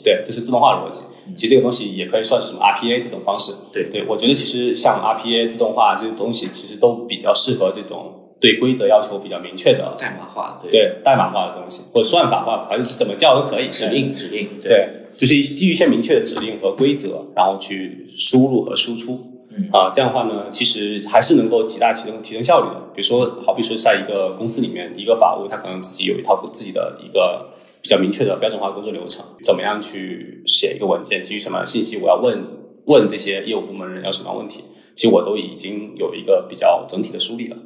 Speaker 2: 对，这是自动化的逻辑。其实这个东西也可以算是什么 RPA 这种方式。
Speaker 1: 对
Speaker 2: 对，我觉得其实像 RPA 自动化这些东西，其实都比较适合这种对规则要求比较明确的，
Speaker 1: 代码化，对，
Speaker 2: 对代码化的东西，或者算法化，还是怎么叫都可以。
Speaker 1: 指令指令，
Speaker 2: 对，就是基于一些明确的指令和规则，然后去输入和输出。
Speaker 1: 嗯
Speaker 2: 啊，这样的话呢，其实还是能够极大提升提升效率的。比如说，好比说，在一个公司里面，一个法务他可能自己有一套自己的一个比较明确的标准化工作流程，怎么样去写一个文件，基于什么样的信息，我要问问这些业务部门人要什么样问题，其实我都已经有一个比较整体的梳理了。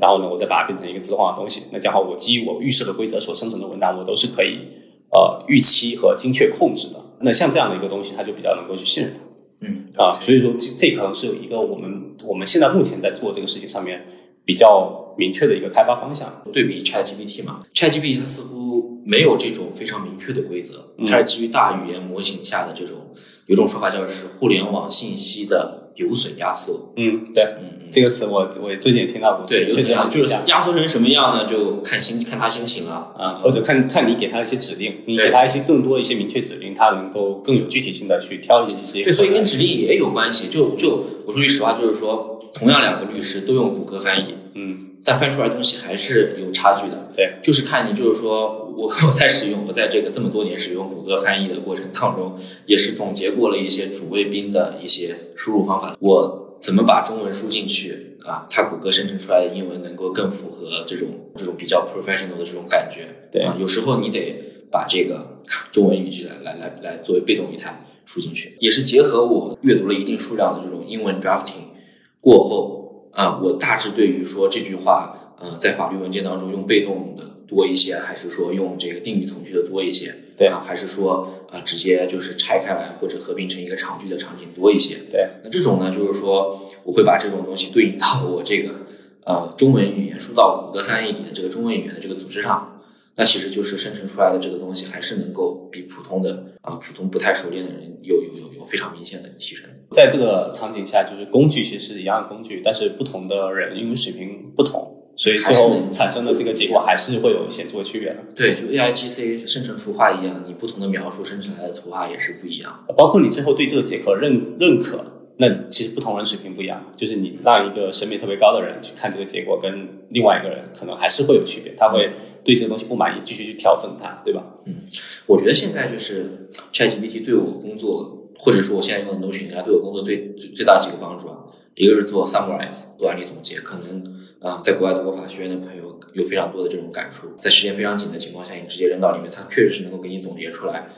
Speaker 2: 然后呢，我再把它变成一个自动化的东西。那这样的话，我基于我预设的规则所生成的文档，我都是可以呃预期和精确控制的。那像这样的一个东西，它就比较能够去信任它。
Speaker 1: 嗯
Speaker 2: 啊，所以说这这可能是一个我们我们现在目前在做这个事情上面比较明确的一个开发方向。
Speaker 1: 对比 ChatGPT 嘛，ChatGPT 它似乎没有这种非常明确的规则，
Speaker 2: 嗯
Speaker 1: 它是基于大语言模型下的这种，有种说法叫是互联网信息的有损压缩。
Speaker 2: 嗯，对，
Speaker 1: 嗯嗯，
Speaker 2: 这个词我我最近也听到过。
Speaker 1: 对，有损压就是压缩成什么样呢？就看心看他心情了。
Speaker 2: 啊，或者看看你给他一些指令，你给他一些更多一些明确指令，他能够更有具体性的去挑一些这些。
Speaker 1: 对，所以跟指令也有关系。就就我说句实话，就是说，同样两个律师都用谷歌翻译，
Speaker 2: 嗯，
Speaker 1: 但翻出来的东西还是有差距的。
Speaker 2: 对，
Speaker 1: 就是看你，就是说我我在使用，我在这个这么多年使用谷歌翻译的过程当中，也是总结过了一些主谓宾的一些输入方法。我怎么把中文输进去啊？它谷歌生成出来的英文能够更符合这种这种比较 professional 的这种感觉。
Speaker 2: 对
Speaker 1: 啊，有时候你得把这个中文语句来来来来作为被动语态输进去，也是结合我阅读了一定数量的这种英文 drafting 过后啊，我大致对于说这句话，呃，在法律文件当中用被动的多一些，还是说用这个定语从句的多一些？
Speaker 2: 对
Speaker 1: 啊，还是说啊、直接就是拆开来或者合并成一个长句的场景多一些？
Speaker 2: 对，
Speaker 1: 那这种呢，就是说我会把这种东西对应到我这个呃中文语言输到谷歌翻译里的这个中文语言的这个组织上，那其实就是生成出来的这个东西还是能够比普通的啊、普通不太熟练的人有有有有非常明显的提升。
Speaker 2: 在这个场景下，就是工具其实是一样的工具，但是不同的人因为水平不同，所以最后产生的这个结果还是会有显著的区别的。
Speaker 1: 对，就 A I G C 生成图画一样，你不同的描述生成来的图画也是不一样。
Speaker 2: 包括你最后对这个结果认认可，那其实不同人水平不一样，就是你让一个审美特别高的人去看这个结果，跟另外一个人可能还是会有区别，他会对这个东西不满意，继续去调整它，对吧？
Speaker 1: 嗯我觉得现在就是 ChatGPT 对我工作或者说我现在用的 Notion，它对我工作最最最大几个帮助啊，一个是做 summarize 做案例总结，可能啊、在国外读过法学院的朋友有非常多的这种感触，在时间非常紧的情况下，你直接扔到里面，它确实是能够给你总结出来，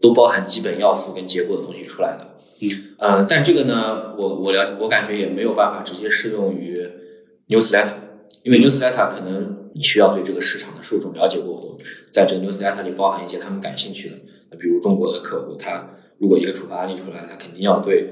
Speaker 1: 都包含基本要素跟结果的东西出来的。
Speaker 2: 嗯，
Speaker 1: 呃，但这个呢，我我了解，我感觉也没有办法直接适用于 newsletter，因为 newsletter 可能你需要对这个市场的受众了解过后，在这个 newsletter 里包含一些他们感兴趣的，那比如中国的客户，他如果一个处罚案例出来，他肯定要对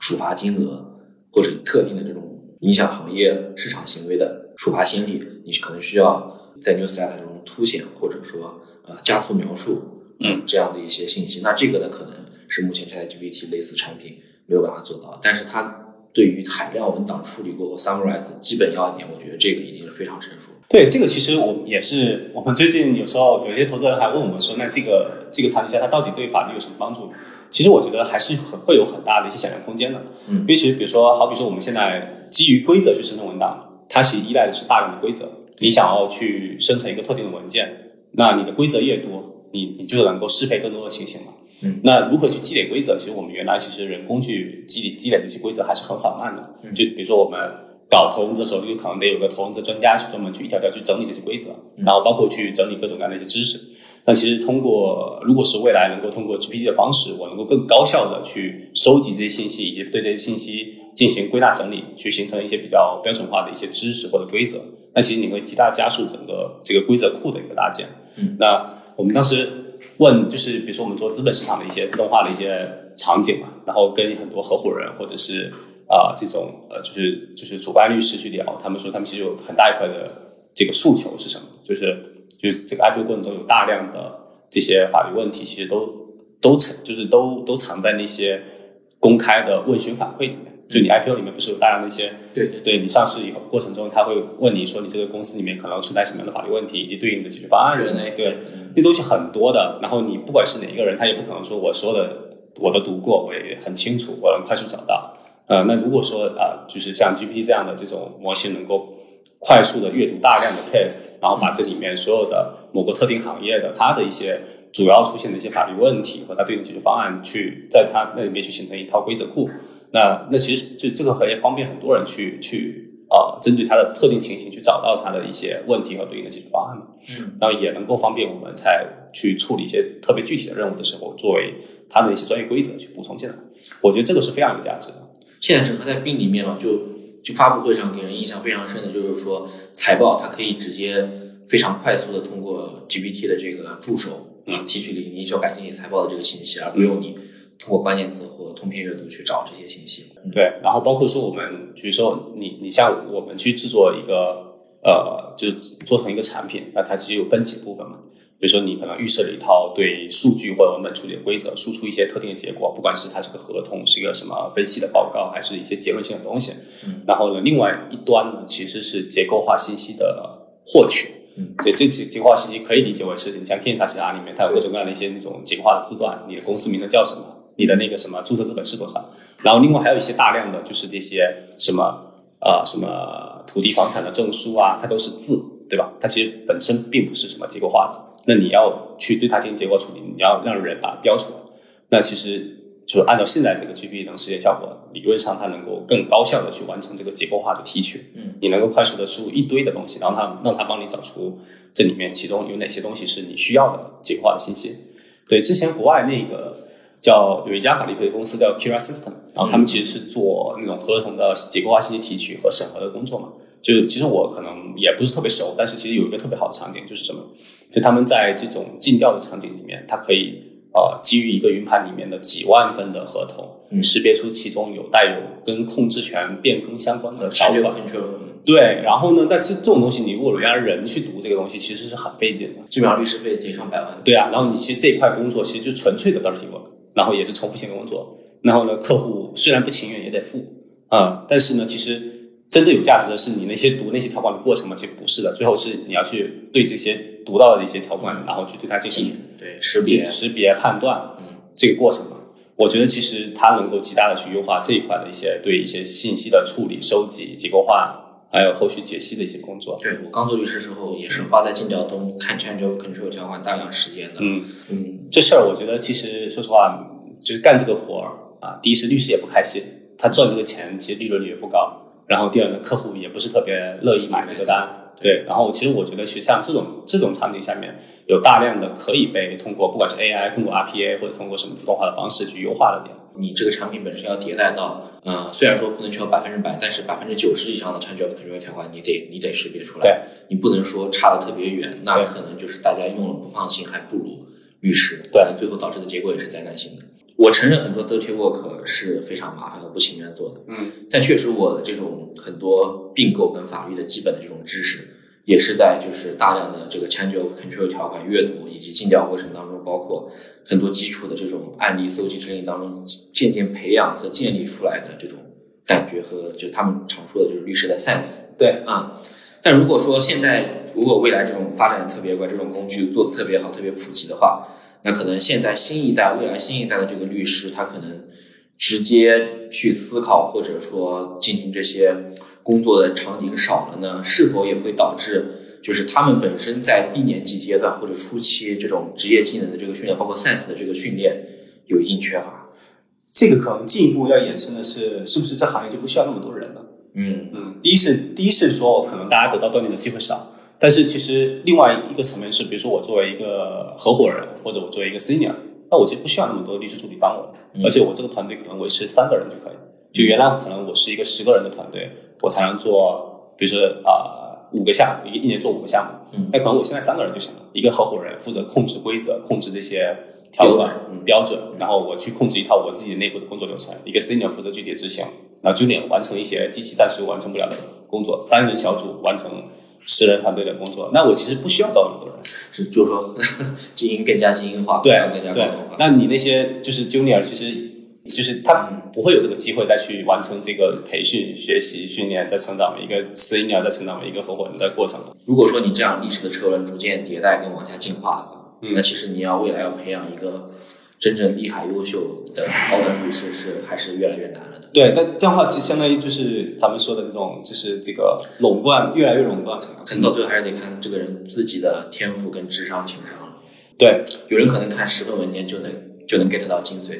Speaker 1: 处罚金额或者特定的这种影响行业市场行为的处罚先例，你可能需要在 newsletter 中凸显或者说呃加速描述，
Speaker 2: 嗯，
Speaker 1: 这样的一些信息。那这个呢，可能是目前 ChatGPT 类似产品没有办法做到，但是它对于海量文档处理过后 summarize 基本要点，我觉得这个已经是非常成熟。
Speaker 2: 对，这个其实我也是，我们最近有时候有些投资人还问我们说，那这个这个场景下它到底对法律有什么帮助？其实我觉得还是很会有很大的一些想象空间的。
Speaker 1: 嗯
Speaker 2: 因为其实比如说，好比说我们现在基于规则去生成文档，它其实依赖的是大量的规则。你想要去生成一个特定的文件，那你的规则越多，你你就能够适配更多的情形嘛。
Speaker 1: 嗯，
Speaker 2: 那如何去积累规则？其实我们原来其实人工去积累积累这些规则还是很缓慢的。
Speaker 1: 嗯
Speaker 2: 就比如说我们搞投融资的时候，就可能得有个投融资专家去专门去一条条去整理这些规则，
Speaker 1: 嗯
Speaker 2: 然后包括去整理各种各样的一些知识。那其实通过，如果是未来能够通过 GPT 的方式，我能够更高效的去收集这些信息，以及对这些信息进行归纳整理，去形成一些比较标准化的一些知识或者规则，那其实你会极大加速整个这个规则库的一个搭建。
Speaker 1: 嗯，
Speaker 2: 那我们当时问，就是比如说我们做资本市场的一些自动化的一些场景嘛，然后跟很多合伙人或者是啊、这种呃就是就是主办律师去聊，他们说他们其实有很大一块的这个诉求是什么？就是就是这个 IPO 过程中有大量的这些法律问题，其实都都藏就是都都藏在那些公开的问询反馈里面。就你 IPO 里面不是有大量的一些
Speaker 1: 对对
Speaker 2: 对你上市以后过程中，他会问你说你这个公司里面可能存在什么样的法律问题，以及对应的解决方案。对，那东西很多的。然后你不管是哪一个人，他也不可能说我说的我都读过，我也很清楚，我能快速找到。呃，那如果说啊、呃就是像 GPT 这样的这种模型能够快速的阅读大量的 case，然后把这里面所有的某个特定行业的它的一些主要出现的一些法律问题和它对应解决方案，去在它那里面去形成一套规则库。那那其实就这个也方便很多人去去啊、呃针对他的特定情形去找到他的一些问题和对应的解决方案嘛。
Speaker 1: 嗯，
Speaker 2: 然后也能够方便我们在去处理一些特别具体的任务的时候，作为他的一些专业规则去补充进来。我觉得这个是非常有价值的。
Speaker 1: 现在整个在病里面嘛，就就发布会上给人印象非常深的就是说，财报它可以直接非常快速的通过 GPT 的这个助手啊提取你你所感兴趣财报的这个信息，而不用你通过关键词和通篇阅读去找这些信息。嗯
Speaker 2: 对，然后包括说我们，比如说你你像我们去制作一个呃，就是做成一个产品，那它其实有分几部分嘛。比如说你可能预设了一套对数据或者文本处理的规则，输出一些特定的结果，不管是它是个合同，是一个什么分析的报告，还是一些结论性的东西。
Speaker 1: 嗯
Speaker 2: 然后呢，另外一端呢，其实是结构化信息的获取。
Speaker 1: 嗯，
Speaker 2: 对，这结结构化信息可以理解为是你像天下奇达里面，它有各种各样的一些那种结构化的字段，你的公司名字叫什么，你的那个什么注册资本是多少，然后另外还有一些大量的就是这些什么呃什么土地房产的证书啊，它都是字，对吧？它其实本身并不是什么结构化的，那你要去对它进行结构处理，你要让人把它标出来，那其实就是按照现在这个 GPT 能实现效果，理论上它能够更高效的去完成这个结构化的提取，
Speaker 1: 嗯，
Speaker 2: 你能够快速的输入一堆的东西，然后它让它帮你找出这里面其中有哪些东西是你需要的结构化的信息。对，之前国外那个叫有一家法律科技公司叫 Kira System，然后他们其实是做那种合同的结构化信息提取和审核的工作嘛。就其实我可能也不是特别熟，但是其实有一个特别好的场景就是什么？就他们在这种尽调的场景里面，它可以呃基于一个云盘里面的几万份的合同，
Speaker 1: 嗯
Speaker 2: 识别出其中有带有跟控制权变更相关的条款对，然后呢，但是这种东西，你如果原来人去读这个东西，其实是很费劲的。
Speaker 1: 基本上律师费得上百万。
Speaker 2: 对啊，然后你其实这一块工作其实就纯粹的 dirty work，然后也是重复性的工作。然后呢，客户虽然不情愿也得付啊、但是呢，其实真的有价值的是你那些读那些条款的过程嘛，其实不是的，最后是你要去对这些读到的一些条款，然后去对它进行
Speaker 1: 对识别
Speaker 2: 识别判断这个过程嘛。我觉得其实它能够极大的去优化这一块的一些对一些信息的处理、收集、结构化，还有后续解析的一些工作。
Speaker 1: 对我刚做律师时候，也是花在尽调中看 change of control 条款大量时间的。
Speaker 2: 嗯，
Speaker 1: 嗯，
Speaker 2: 这事儿我觉得其实说实话，就是干这个活儿啊，第一是律师也不开心，他赚这个钱其实利润率也不高，然后第二呢客户也不是特别乐意买这个单。对，然后其实我觉得，其实像这种这种场景下面，有大量的可以被通过不管是 AI、通过 RPA 或者通过什么自动化的方式去优化的点。
Speaker 1: 你这个产品本身要迭代到，呃，虽然说不能求百分之百，但是百分之九十以上的 change of control 条款，你得你得识别出来。
Speaker 2: 对，
Speaker 1: 你不能说差的特别远，那可能就是大家用了不放心，还不如律师。
Speaker 2: 对，
Speaker 1: 最后导致的结果也是灾难性的。我承认很多 dirty work 是非常麻烦和不情愿做的，
Speaker 2: 嗯，
Speaker 1: 但确实我的这种很多并购跟法律的基本的这种知识。也是在就是大量的这个 change of control 条款阅读以及尽调过程当中，包括很多基础的这种案例搜集整理当中，渐渐培养和建立出来的这种感觉和就他们常说的就是律师的 sense。
Speaker 2: 对
Speaker 1: 啊，但如果说现在如果未来这种发展的特别快，这种工具做的特别好、特别普及的话，那可能现在新一代、未来新一代的这个律师，他可能直接去思考或者说进行这些。工作的场景少了呢，是否也会导致就是他们本身在低年级阶段或者初期这种职业技能的这个训练，包括 sense 的这个训练有一定缺乏？
Speaker 2: 这个可能进一步要衍生的是，是不是这行业就不需要那么多人了？
Speaker 1: 嗯
Speaker 2: 嗯，第一是第一是说，可能大家得到锻炼的机会少，但是其实另外一个层面是，比如说我作为一个合伙人，或者我作为一个 senior，那我其实不需要那么多律师助理帮我，而且我这个团队可能维持三个人就可以。就原来可能我是一个十个人的团队。我才能做，比如说啊五个项目，一一年做五个项目。
Speaker 1: 嗯，
Speaker 2: 那可能我现在三个人就行了，一个合伙人负责控制规则，控制这些条款标准，然后我去控制一套我自己内部的工作流程。一个 senior 负责具体执行，然后 junior 完成一些机器暂时完成不了的工作。三人小组完成十人团队的工作。那我其实不需要招那么多人，
Speaker 1: 是就是说 经营更加精英化，
Speaker 2: 对
Speaker 1: 更加
Speaker 2: 对。那你那些就是 junior，其实。就是他不会有这个机会再去完成这个培训、学习、训练、再成长为一个 senior，再成长为一个合伙人的过程。
Speaker 1: 如果说你这样历史的车轮逐渐迭代跟往下进化的话，那其实你要未来要培养一个真正厉害、优秀的高端律师是还是越来越难了的。
Speaker 2: 对，但这样的话就相当于就是咱们说的这种，就是这个垄断越来越垄断，
Speaker 1: 可能到最后还是得看这个人自己的天赋跟智商、情商了。
Speaker 2: 对，
Speaker 1: 有人可能看十份文件就能就能 get 到精髓。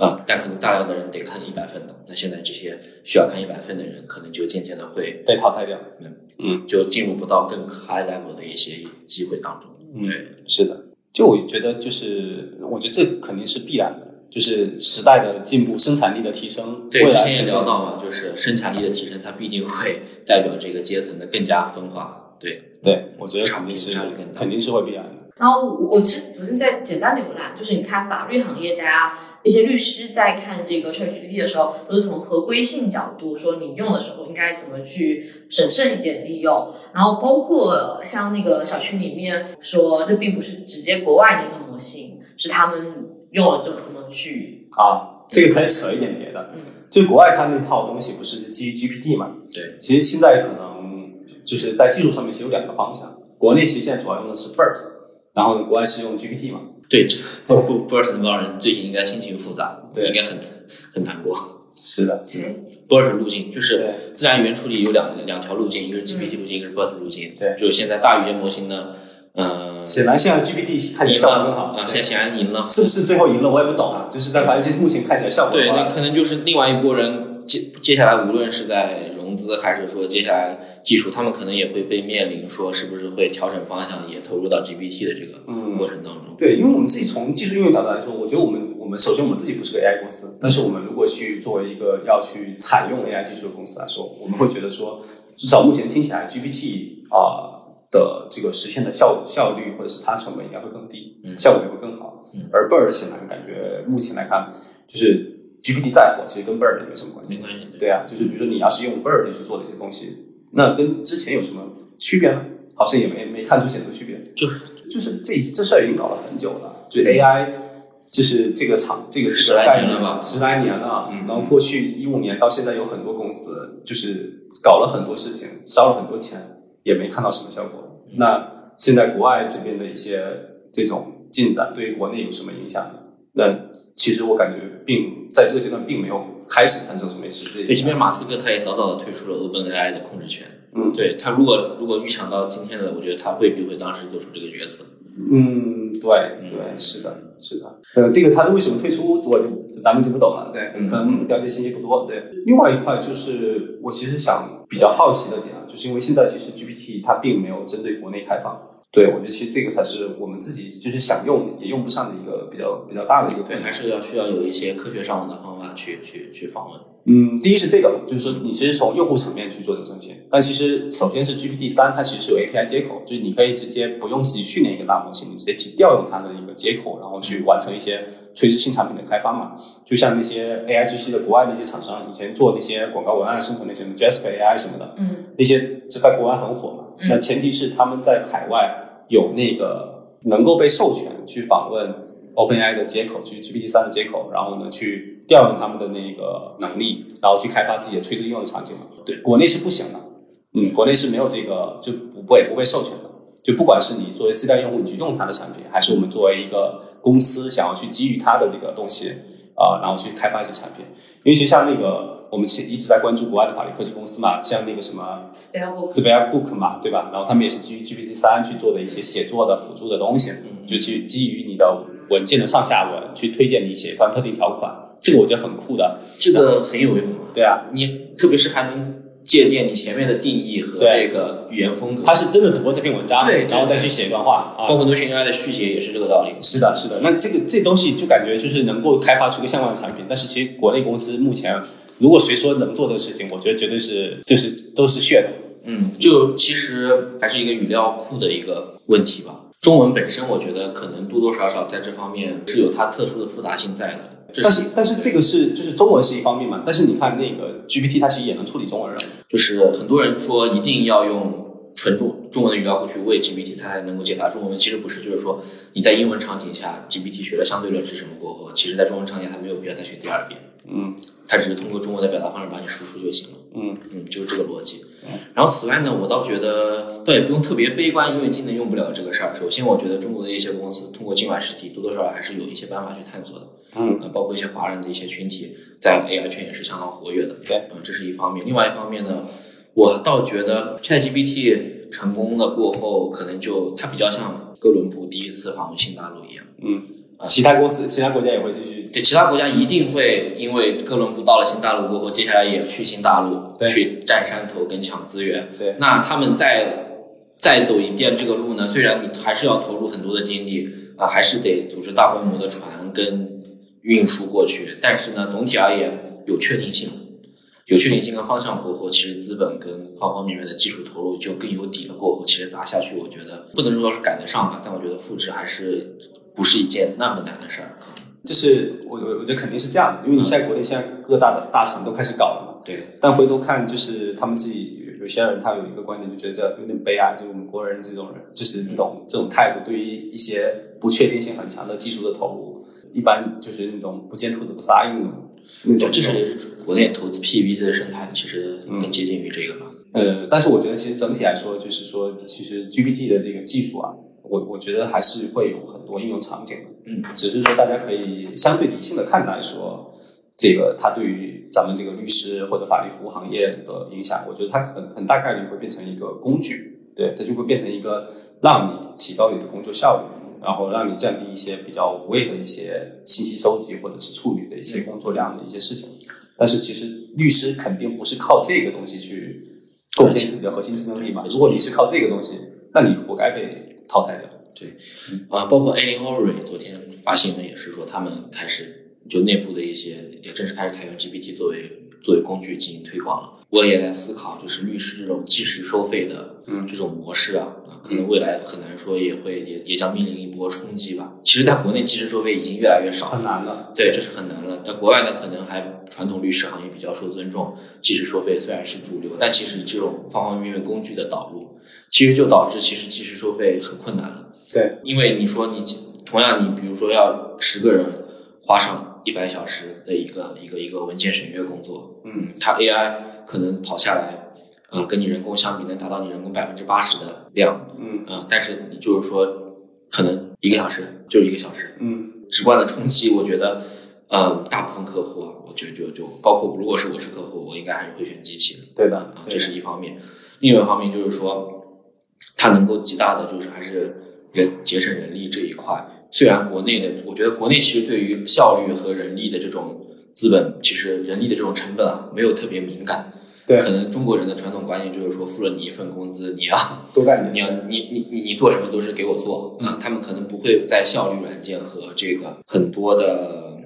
Speaker 1: 啊，但可能大量的人得看一百分的，那现在这些需要看一百分的人，可能就渐渐的会
Speaker 2: 被淘汰掉，
Speaker 1: 嗯
Speaker 2: 嗯，
Speaker 1: 就进入不到更 high level 的一些机会当中。对，
Speaker 2: 是的，就我觉得就是，我觉得这肯定是必然的，就是时代的进步，生产力的提升。
Speaker 1: 对，之前也聊到嘛，就是生产力的提升，它必定会代表这个阶层的更加分化。对，
Speaker 2: 对，我觉得肯定是肯定是会必然的。
Speaker 3: 然后我其实首先再简单浏览，就是你看法律行业，大家一些律师在看这个 ChatGPT 的时候，都是从合规性角度说，你用的时候应该怎么去审慎一点利用。然后包括像那个小区里面说，这并不是直接国外的一个模型，是他们用了怎么怎么去
Speaker 2: 啊，这个可以扯一点别的。嗯，就国外它那套东西不是是基于 GPT 嘛？
Speaker 1: 对，
Speaker 2: 其实现在可能就是在技术上面其实有两个方向，国内其实现在主要用的是 BERT。然后呢国外是用 GPT 嘛？
Speaker 1: 对，这不不知道什么帮人最近应该心情复杂，
Speaker 2: 对，
Speaker 1: 应该很很难过。
Speaker 2: 是的，是的。
Speaker 1: BERT 路径就是自然语言处理有两两条路径，一个是 GPT 路径，一个是 BERT 路径。
Speaker 2: 对，
Speaker 1: 就是现在大语言模型呢，嗯，
Speaker 2: 显然现在 GPT 看起来效果更好
Speaker 1: 啊，现在显然赢了。
Speaker 2: 是不是最后赢了？我也不懂啊。就是在反正目前看起来效果
Speaker 1: 对，那可能就是另外一拨人接接下来无论是在。融资还是说接下来技术，他们可能也会被面临说是不是会调整方向，也投入到 GPT 的这个过程当中。
Speaker 2: 对，因为我们自己从技术应用角度来说，我觉得我们我们首先我们自己不是个 AI 公司，但是我们如果去作为一个要去采用 AI 技术的公司来说，我们会觉得说，至少目前听起来 GPT 啊的这个实现的效效率或者是它成本应该会更低，效果也会更好。而 Bird 显然感觉目前来看就是。GPT 再火，其实跟 Bird 也没什么关系。对啊，就是比如说你要是用 Bird 去做的一些东西，那跟之前有什么区别呢？好像也没没看出显著区别。
Speaker 1: 就是
Speaker 2: 就是这这事儿已经搞了很久了，就 AI，就是这个厂这个这个概念
Speaker 1: 了
Speaker 2: 十来年了。然后过去一五年到现在，有很多公司就是搞了很多事情，烧了很多钱，也没看到什么效果。那现在国外这边的一些这种进展，对于国内有什么影响呢？那其实我感觉并在这个阶段并没有开始产生什么实质。
Speaker 1: 对，即便马斯克他也早早的退出了 OpenAI 的控制权。
Speaker 2: 嗯，
Speaker 1: 对他如果如果预想到今天的，我觉得他未必会当时做出这个决策。
Speaker 2: 嗯，对对，是的，是的。呃，这个它为什么退出，我就咱们就不懂了。对，可能了解信息不多。对，另外一块就是我其实想比较好奇的点啊，就是因为现在其实 GPT 它并没有针对国内开放。对，我觉得其实这个才是我们自己就是想用也用不上的一个比较比较大的一个
Speaker 1: 对，还是要需要有一些科学上的方法去去去访问。
Speaker 2: 嗯，第一是这个，就是说你其实从用户层面去做这个呈现，但其实首先是 GPT 三，它其实是有 API 接口，就是你可以直接不用自己训练一个大模型，你直接去调用它的一个接口，然后去完成一些垂直性产品的开发嘛。就像那些 AI GC 的国外那些厂商，以前做那些广告文案生成那些 Jasper AI 什么的，
Speaker 3: 嗯，
Speaker 2: 那些就在国外很火嘛。那前提是他们在海外。有那个能够被授权去访问 OpenAI 的接口，就是 GPT 三的接口，然后呢去调用他们的那个能力，然后去开发自己的垂直应用的场景嘛？
Speaker 1: 对，
Speaker 2: 国内是不行的，嗯，国内是没有这个就不被不被授权的。就不管是你作为私家用户你去用它的产品，还是我们作为一个公司想要去基于它的这个东西啊，然后去开发一些产品，因为其实像那个。我们其实一直在关注国外的法律科技公司嘛，像那个什么 Spellbook 嘛，对吧？然后他们也是基于 GPT 三去做的一些写作的辅助的东西，就去基于你的文件的上下文去推荐你写一段特定条款，这个我觉得很酷的，
Speaker 1: 这个很有用啊。
Speaker 2: 对啊，
Speaker 1: 你特别是还能借鉴你前面的定义和这个语言风格，
Speaker 2: 他是真的读过这篇文章，
Speaker 1: 对，
Speaker 2: 然后再去写一段话，
Speaker 1: 包括 Notion AI 的续写也是这个道理。
Speaker 2: 是的，是的。那这个这东西就感觉就是能够开发出个相关的产品，但是其实国内公司目前。如果谁说能做这个事情，我觉得绝对是就是都是噱头。
Speaker 1: 嗯，就其实还是一个语料库的一个问题吧。中文本身，我觉得可能多多少少在这方面是有它特殊的复杂性在的。
Speaker 2: 但是但是这个是就是中文是一方面嘛，但是你看那个 GPT，它其实也能处理中文。
Speaker 1: 就是很多人说一定要用纯中中文的语料库去喂 GPT，它才能够解答中文。其实不是，就是说你在英文场景下，GPT 学了相对论是什么过后，其实在中文场景它没有必要再学第二遍。
Speaker 2: 嗯。
Speaker 1: 它只是通过中文的表达方式把你输出就行了。
Speaker 2: 嗯
Speaker 1: 嗯，就是这个逻辑。然后此外呢，我倒觉得倒也不用特别悲观，因为今年用不了这个事儿。首先，我觉得中国的一些公司通过境外实体多多少少还是有一些办法去探索的。
Speaker 2: 嗯，
Speaker 1: 呃，包括一些华人的一些群体在 AI 圈也是相当活跃的。
Speaker 2: 对，
Speaker 1: 嗯，这是一方面。另外一方面呢，我倒觉得 ChatGPT 成功了过后，可能就它比较像哥伦布第一次访问新大陆一样。
Speaker 2: 嗯。其他公司、其他国家也会继续。
Speaker 1: 对，其他国家一定会因为哥伦布到了新大陆过后，接下来也去新大陆去占山头跟抢资源。
Speaker 2: 对，
Speaker 1: 那他们再再走一遍这个路呢？虽然你还是要投入很多的精力啊，还是得组织大规模的船跟运输过去，但是呢，总体而言有确定性，有确定性跟方向过后，其实资本跟方方面面的技术投入就更有底了。过后，其实砸下去，我觉得不能说是赶得上吧，但我觉得复制还是。不是一件那么难的事儿，
Speaker 2: 就是我我我觉得肯定是这样的，因为你现在国内现在各大的大厂都开始搞了嘛。
Speaker 1: 对。
Speaker 2: 但回头看，就是他们自己有有些人，他有一个观点，就觉得有点悲哀，就是我们国人这种人，就是这种这种态度，对于一些不确定性很强的技术的投入，一般就是那种不见兔子不撒鹰那种那种。
Speaker 1: 这是国内投资 PVC 的生态，其实更接近于这个嘛。
Speaker 2: 呃，但是我觉得其实整体来说，就是说，其实 GPT 的这个技术啊。我我觉得还是会有很多应用场景的，
Speaker 1: 嗯，
Speaker 2: 只是说大家可以相对理性的看待说，这个它对于咱们这个律师或者法律服务行业的影响，我觉得它很很大概率会变成一个工具，对，它就会变成一个让你提高你的工作效率，然后让你降低一些比较无谓的一些信息收集或者是处理的一些工作量的一些事情。但是其实律师肯定不是靠这个东西去构建自己的核心竞争力嘛？如果你是靠这个东西，那你活该被。淘汰掉，
Speaker 1: 对，啊，包括 a l i n o r y 昨天发新闻也是说，他们开始就内部的一些也正式开始采用 GPT 作为作为工具进行推广了。我也在思考，就是律师这种即时收费的这种模式啊，啊，可能未来很难说也会也也将面临一波冲击吧。其实，在国内即时收费已经越来越少，
Speaker 2: 很难了。
Speaker 1: 对，这是很难了。在国外呢，可能还传统律师行业比较受尊重，即时收费虽然是主流，但其实这种方方面面工具的导入。其实就导致其实即时收费很困难了。
Speaker 2: 对，
Speaker 1: 因为你说你同样你比如说要十个人花上一百小时的一个一个一个文件审阅工作，
Speaker 2: 嗯，
Speaker 1: 它 AI 可能跑下来，呃，跟你人工相比能达到你人工百分之八十的量，
Speaker 2: 嗯，
Speaker 1: 呃，但是你就是说可能一个小时就是一个小时，
Speaker 2: 嗯，
Speaker 1: 直观的冲击，我觉得，呃，大部分客户啊，我觉得就就包括如果是我是客户，我应该还是会选机器的，
Speaker 2: 对的，
Speaker 1: 啊，这是一方面，另外一方面就是说。它能够极大的就是还是人节省人力这一块，虽然国内的，我觉得国内其实对于效率和人力的这种资本，其实人力的这种成本啊，没有特别敏感。
Speaker 2: 对
Speaker 1: 可能中国人的传统观念就是说，付了你一份工资，你要
Speaker 2: 多干点。
Speaker 1: 你要你你你你做什么都是给我做嗯、他们可能不会在效率软件和这个很多的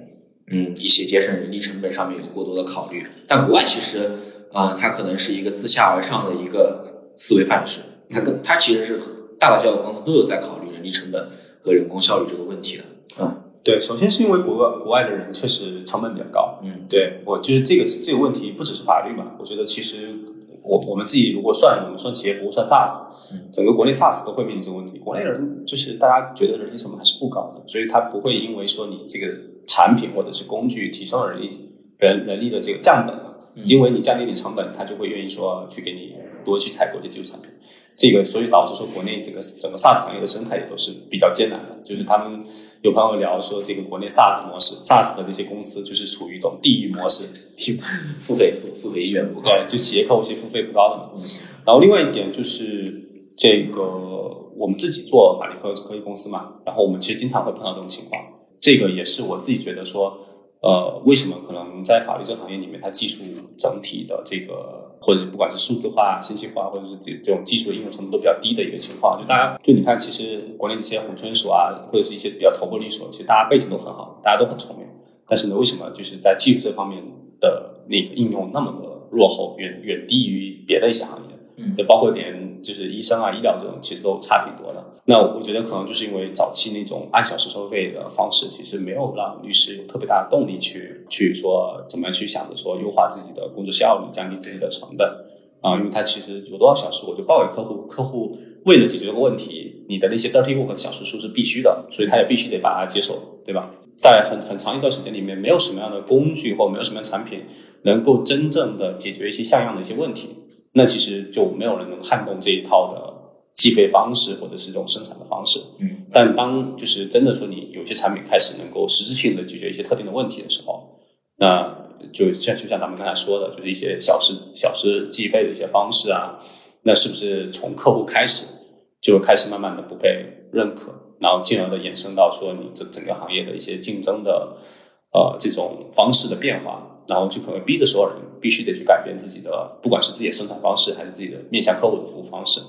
Speaker 1: 嗯一些节省人力成本上面有过多的考虑。但国外其实啊、它可能是一个自下而上的一个思维范式，它跟它其实是大大小小公司都有在考虑人力成本和人工效率这个问题的。嗯，
Speaker 2: 对，首先是因为国外国外的人确实成本比较高。
Speaker 1: 嗯，
Speaker 2: 对我觉得这个这个问题不只是法律嘛，我觉得其实我我们自己如果算我们算企业服务算 SaaS，
Speaker 1: 嗯
Speaker 2: 整个国内 SaaS 都会面临这个问题。国内人就是大家觉得人力成本还是不高的，所以他不会因为说你这个产品或者是工具提升了人力人人力的这个降本因为你降低你成本，他就会愿意说去给你多去采购这技术产品。这个所以导致说国内这个整个 SaaS 行业的生态也都是比较艰难的，就是他们有朋友聊说这个国内 SaaS 模式，SaaS 的这些公司就是处于一种地域模式，
Speaker 1: 付费付付费意愿不高。
Speaker 2: 对，就企业客户其实付费不高的嘛。然后另外一点就是这个我们自己做法律科科技公司嘛，然后我们其实经常会碰到这种情况，这个也是我自己觉得说，呃，为什么可能在法律这个行业里面，它技术整体的这个或者不管是数字化、信息化，或者是这这种技术的应用程度都比较低的一个情况，就大家就你看，其实国内这些红圈所啊，或者是一些比较头部律所，其实大家背景都很好，大家都很聪明，但是呢，为什么就是在技术这方面的那个应用那么的落后，远远低于别的一些行业？
Speaker 1: 嗯
Speaker 2: 就包括连就是医生啊、医疗这种，其实都差挺多的。那我觉得可能就是因为早期那种按小时收费的方式，其实没有让律师有特别大的动力去去说怎么样去想着说优化自己的工作效率，降低自己的成本啊，因为他其实有多少小时我就报给客户，客户为了解决这个问题，你的那些 dirty work 的小时数是必须的，所以他也必须得把它接受，对吧？在很很长一段时间里面，没有什么样的工具或没有什么样的产品能够真正的解决一些像样的一些问题，那其实就没有人能撼动这一套的计费方式或者是这种生产的方式。
Speaker 1: 嗯，
Speaker 2: 但当就是真的说你有些产品开始能够实质性的解决一些特定的问题的时候，那就像就像咱们刚才说的，就是一些小时小时计费的一些方式啊，那是不是从客户开始就开始慢慢的不被认可，然后进而的衍生到说你这整个行业的一些竞争的呃这种方式的变化，然后就可能逼着所有人必须得去改变自己的，不管是自己的生产方式，还是自己的面向客户的服务方式。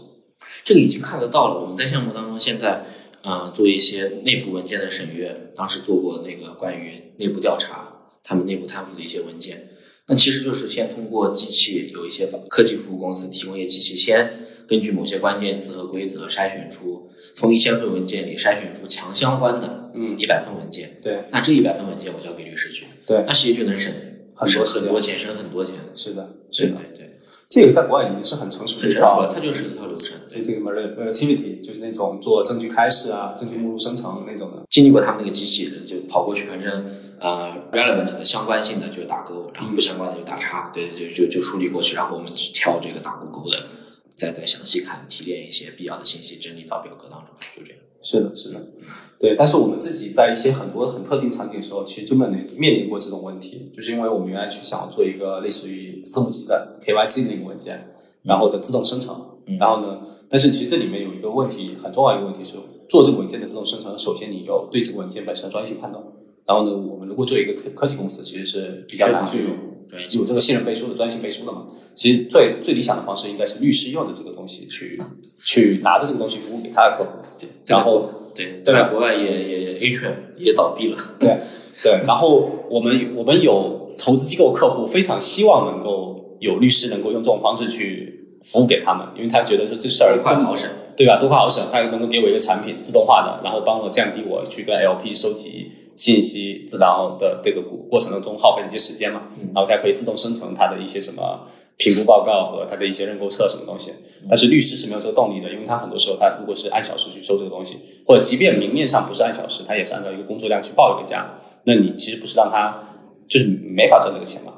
Speaker 1: 这个已经看得到了。我们在项目当中现在，呃，做一些内部文件的审阅，当时做过那个关于内部调查，他们内部贪腐的一些文件。那其实就是先通过机器，有一些科技服务公司提供一些机器，先根据某些关键词和规则筛选出，从一千份文件里筛选出强相关的，
Speaker 2: 嗯
Speaker 1: 一百份文件。
Speaker 2: 对
Speaker 1: 那这一百份文件我交给律师去，
Speaker 2: 对
Speaker 1: 那其实就能省省
Speaker 2: 很多
Speaker 1: 很多钱，省很多钱。
Speaker 2: 是的，是的，
Speaker 1: 对对，
Speaker 2: 这个在国外已经是很成熟的一套
Speaker 1: 很成熟了，它就是一套流程。
Speaker 2: 就这个什么 relativity，就是那种做证据开始啊、证据目录生成那种的。
Speaker 1: 经历过他们那个机器人，就跑过去，反正呃 relevant 的相关性的就打勾，然后不相关的就打叉，对，就就就处理过去，然后我们去挑这个打勾勾的，再再详细看，提炼一些必要的信息，整理到表格当中，就这样。
Speaker 2: 是的，是的，对。但是我们自己在一些很多很特定场景的时候，其实就面临面临过这种问题，就是因为我们原来去想做一个类似于私募基的 KYC 的那个文件，然后的自动生成，
Speaker 1: 嗯
Speaker 2: 然后呢，但是其实这里面有一个问题，很重要一个问题是，做这个文件的自动生成，首先你要对这个文件本身的专业性判断，然后呢，我们如果做一个科科技公司，其实是比较难去有有这个信任背书的专业性背书的嘛。其实最最理想的方式应该是律师用的这个东西去去拿着这个东西服务给他的客户，
Speaker 1: 对，
Speaker 2: 然后
Speaker 1: 对，在国外也也 A 圈也倒闭了，
Speaker 2: 对对，然后我们我们有投资机构客户非常希望能够有律师能够用这种方式去服务给他们，因为他觉得说这事儿
Speaker 1: 多快好省。
Speaker 2: 对吧？多快好省，他能够给我一个产品自动化的，然后帮我降低我去跟 LP 收集信息，自然后的这个过过程当中耗费的一些时间嘛，然后才可以自动生成它的一些什么评估报告和它的一些认购册什么东西。但是律师是没有这个动力的，因为他很多时候他如果是按小时去收这个东西，或者即便明面上不是按小时，他也是按照一个工作量去报一个价，那你其实不是让他就是没法赚这个钱嘛。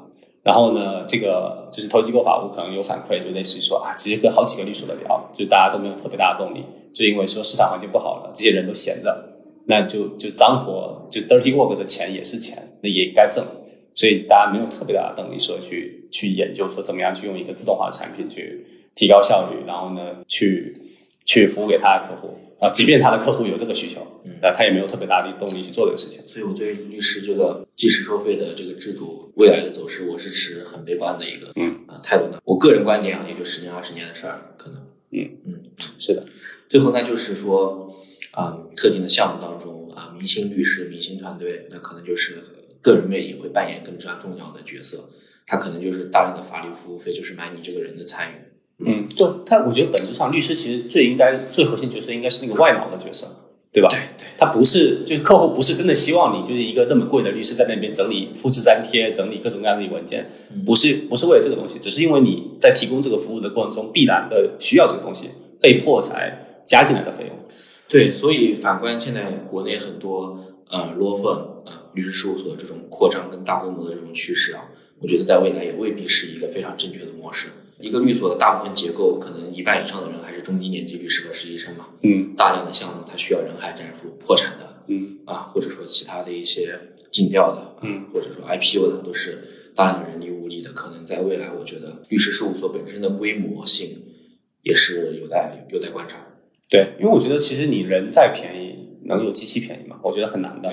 Speaker 2: 然后呢，这个就是投机构法务可能有反馈，就类似于说啊，其实跟好几个律所的聊，就大家都没有特别大的动力，就因为说市场环境不好了，这些人都闲着，那就就脏活，就 dirty work 的钱也是钱，那也该挣，所以大家没有特别大的动力说去去研究说怎么样去用一个自动化的产品去提高效率，然后呢去去服务给他的客户。啊，即便他的客户有这个需求，
Speaker 1: 嗯
Speaker 2: 那他也没有特别大的动力去做这个事情。
Speaker 1: 所以我对律师这个计时收费的这个制度未来的走势，我是持很悲观的一个
Speaker 2: 嗯
Speaker 1: 啊态度的。我个人观点啊，也就十年二十年的事儿，可能嗯嗯。
Speaker 2: 是的，
Speaker 1: 最后那，就是说啊、特定的项目当中啊，明星律师、明星团队，那可能就是个人魅力会扮演更加重要的角色。他可能就是大量的法律服务费，就是买你这个人的参与。
Speaker 2: 嗯，就他，我觉得本质上律师其实最应该最核心角色应该是那个外脑的角色，对吧？
Speaker 1: 对对，
Speaker 2: 他不是，就是客户不是真的希望你就是一个这么贵的律师在那边整理复制粘贴、整理各种各样的文件，不是不是为了这个东西，只是因为你在提供这个服务的过程中必然的需要这个东西，被迫才加进来的费用。
Speaker 1: 对，所以反观现在国内很多呃 law firm 呃律师事务所这种扩张跟大规模的这种趋势啊，我觉得在未来也未必是一个非常正确的模式。一个律所的大部分结构，可能一半以上的人还是中低年级律师和实习生嘛。
Speaker 2: 嗯
Speaker 1: 大量的项目它需要人海战术，破产的
Speaker 2: 嗯
Speaker 1: 啊，或者说其他的一些禁掉的，
Speaker 2: 嗯，
Speaker 1: 或者说 IPO 的，都是大量人力物力的。可能在未来，我觉得律师事务所本身的规模性也是有待有待观察。
Speaker 2: 对，因为我觉得其实你人再便宜，能有机器便宜吗？我觉得很难的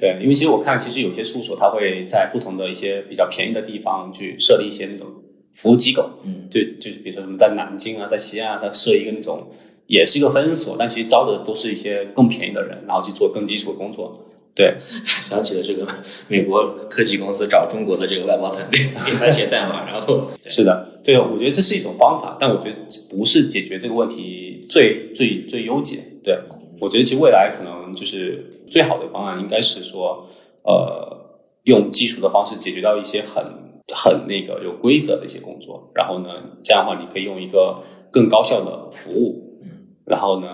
Speaker 2: 对，因为其实我看，其实有些事务所它会在不同的一些比较便宜的地方去设立一些那种服务机构，
Speaker 1: 嗯，
Speaker 2: 就就是比如说什么在南京啊，在西安啊，它设一个那种也是一个分所，但其实招的都是一些更便宜的人，然后去做更基础的工作。对，
Speaker 1: 想起了这个美国科技公司找中国的这个外包团队给他写代码，然后
Speaker 2: 是的，对，我觉得这是一种方法，但我觉得不是解决这个问题最最最优解。对，我觉得其实未来可能就是最好的方案应该是说，呃，用技术的方式解决到一些很很那个有规则的一些工作，然后呢，这样的话你可以用一个更高效的服务，
Speaker 1: 嗯，
Speaker 2: 然后呢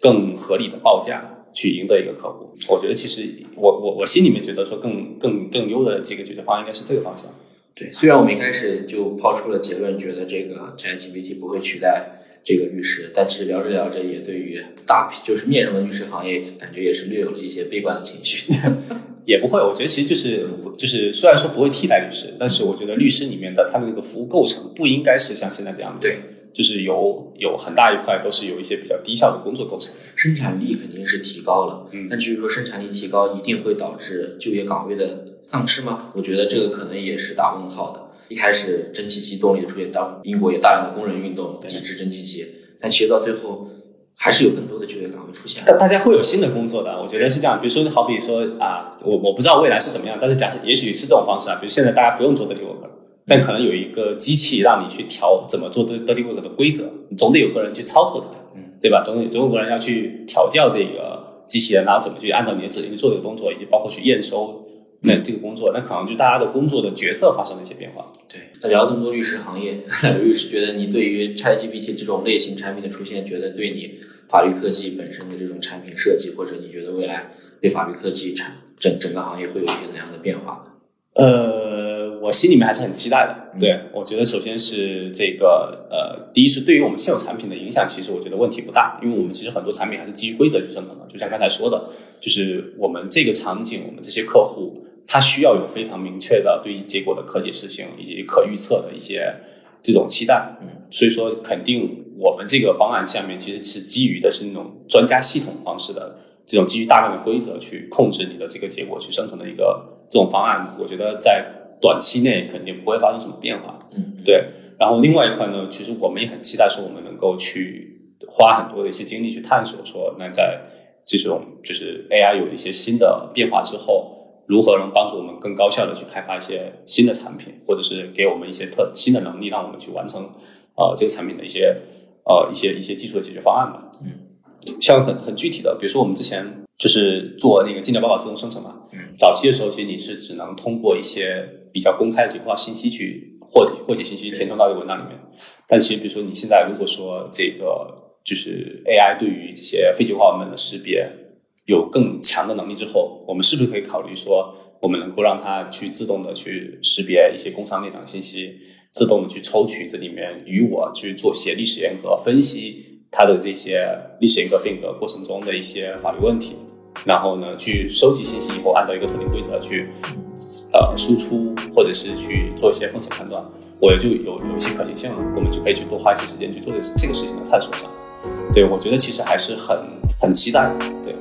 Speaker 2: 更合理的报价。去赢得一个客户，我觉得其实我我我心里面觉得说更更更优的这个解决方案应该是这个方向。
Speaker 1: 对，虽然我们一开始就抛出了结论，觉得这个 ChatGPT 不会取代这个律师，但是聊着聊着也对于大批就是面上的律师行业，感觉也是略有了一些悲观的情绪。
Speaker 2: 也不会，我觉得其实就是就是虽然说不会替代律师，但是我觉得律师里面的他的那个服务构成不应该是像现在这样子，
Speaker 1: 对，
Speaker 2: 就是有有很大一块都是有一些比较低效的工作构成。
Speaker 1: 生产力肯定是提高了，
Speaker 2: 嗯
Speaker 1: 但至于说生产力提高一定会导致就业岗位的丧失吗？我觉得这个可能也是打问号的。一开始蒸汽机动力的出现，当英国有大量的工人运动抵制蒸汽机，但其实到最后还是有更多的就业岗位出现。
Speaker 2: 大大家会有新的工作的，我觉得是这样。比如说，好比说啊，我我不知道未来是怎么样，但是假设也许是这种方式啊，比如现在大家不用做 dirty work 了，但可能有一个机器让你去调怎么做 dirty work 的规则，你总得有个人去操作它，
Speaker 1: 嗯，
Speaker 2: 对吧？总总有个人要去调教这个机器人，然后怎么去按照你的指令去做这个动作，以及包括去验收那这个工作，那可能就大家的工作的角色发生了一些变化。
Speaker 1: 对，在聊这么多律师行业，刘律师觉得你对于 ChatGPT 这种类型产品的出现，觉得对你法律科技本身的这种产品设计，或者你觉得未来对法律科技产整整个行业会有一些怎样的变化呢？
Speaker 2: 呃，我心里面还是很期待的。
Speaker 1: 嗯
Speaker 2: 对，我觉得首先是这个呃，第一是对于我们现有产品的影响，其实我觉得问题不大，因为我们其实很多产品还是基于规则去生成的。就像刚才说的，就是我们这个场景，我们这些客户，他需要有非常明确的对于结果的可解释性以及可预测的一些这种期待。
Speaker 1: 嗯，
Speaker 2: 所以说肯定我们这个方案下面其实是基于的是那种专家系统方式的。这种基于大量的规则去控制你的这个结果去生成的一个这种方案，我觉得在短期内肯定不会发生什么变化。
Speaker 1: 嗯，
Speaker 2: 对。然后另外一块呢，其实我们也很期待说，我们能够去花很多的一些精力去探索说，那在这种就是 AI 有一些新的变化之后，如何能帮助我们更高效的去开发一些新的产品，或者是给我们一些特新的能力，让我们去完成呃这个产品的一些呃一些一些技术的解决方案吧。
Speaker 1: 嗯。
Speaker 2: 像很很具体的，比如说我们之前就是做那个尽调报告自动生成嘛，
Speaker 1: 嗯，
Speaker 2: 早期的时候其实你是只能通过一些比较公开的结构化信息去获取获取信息填充到这个文档里面，但其实比如说你现在如果说这个就是 AI 对于这些非结构化文本的识别有更强的能力之后，我们是不是可以考虑说，我们能够让它去自动的去识别一些工商内档信息，自动的去抽取这里面与我去做写历史沿革分析。它的这些历史沿革变革过程中的一些法律问题，然后呢，去收集信息以后，按照一个特定规则去呃输出，或者是去做一些风险判断，我就有有一些可行性了，我们就可以去多花一些时间去做这这个事情的探索上。对我觉得其实还是很很期待，对。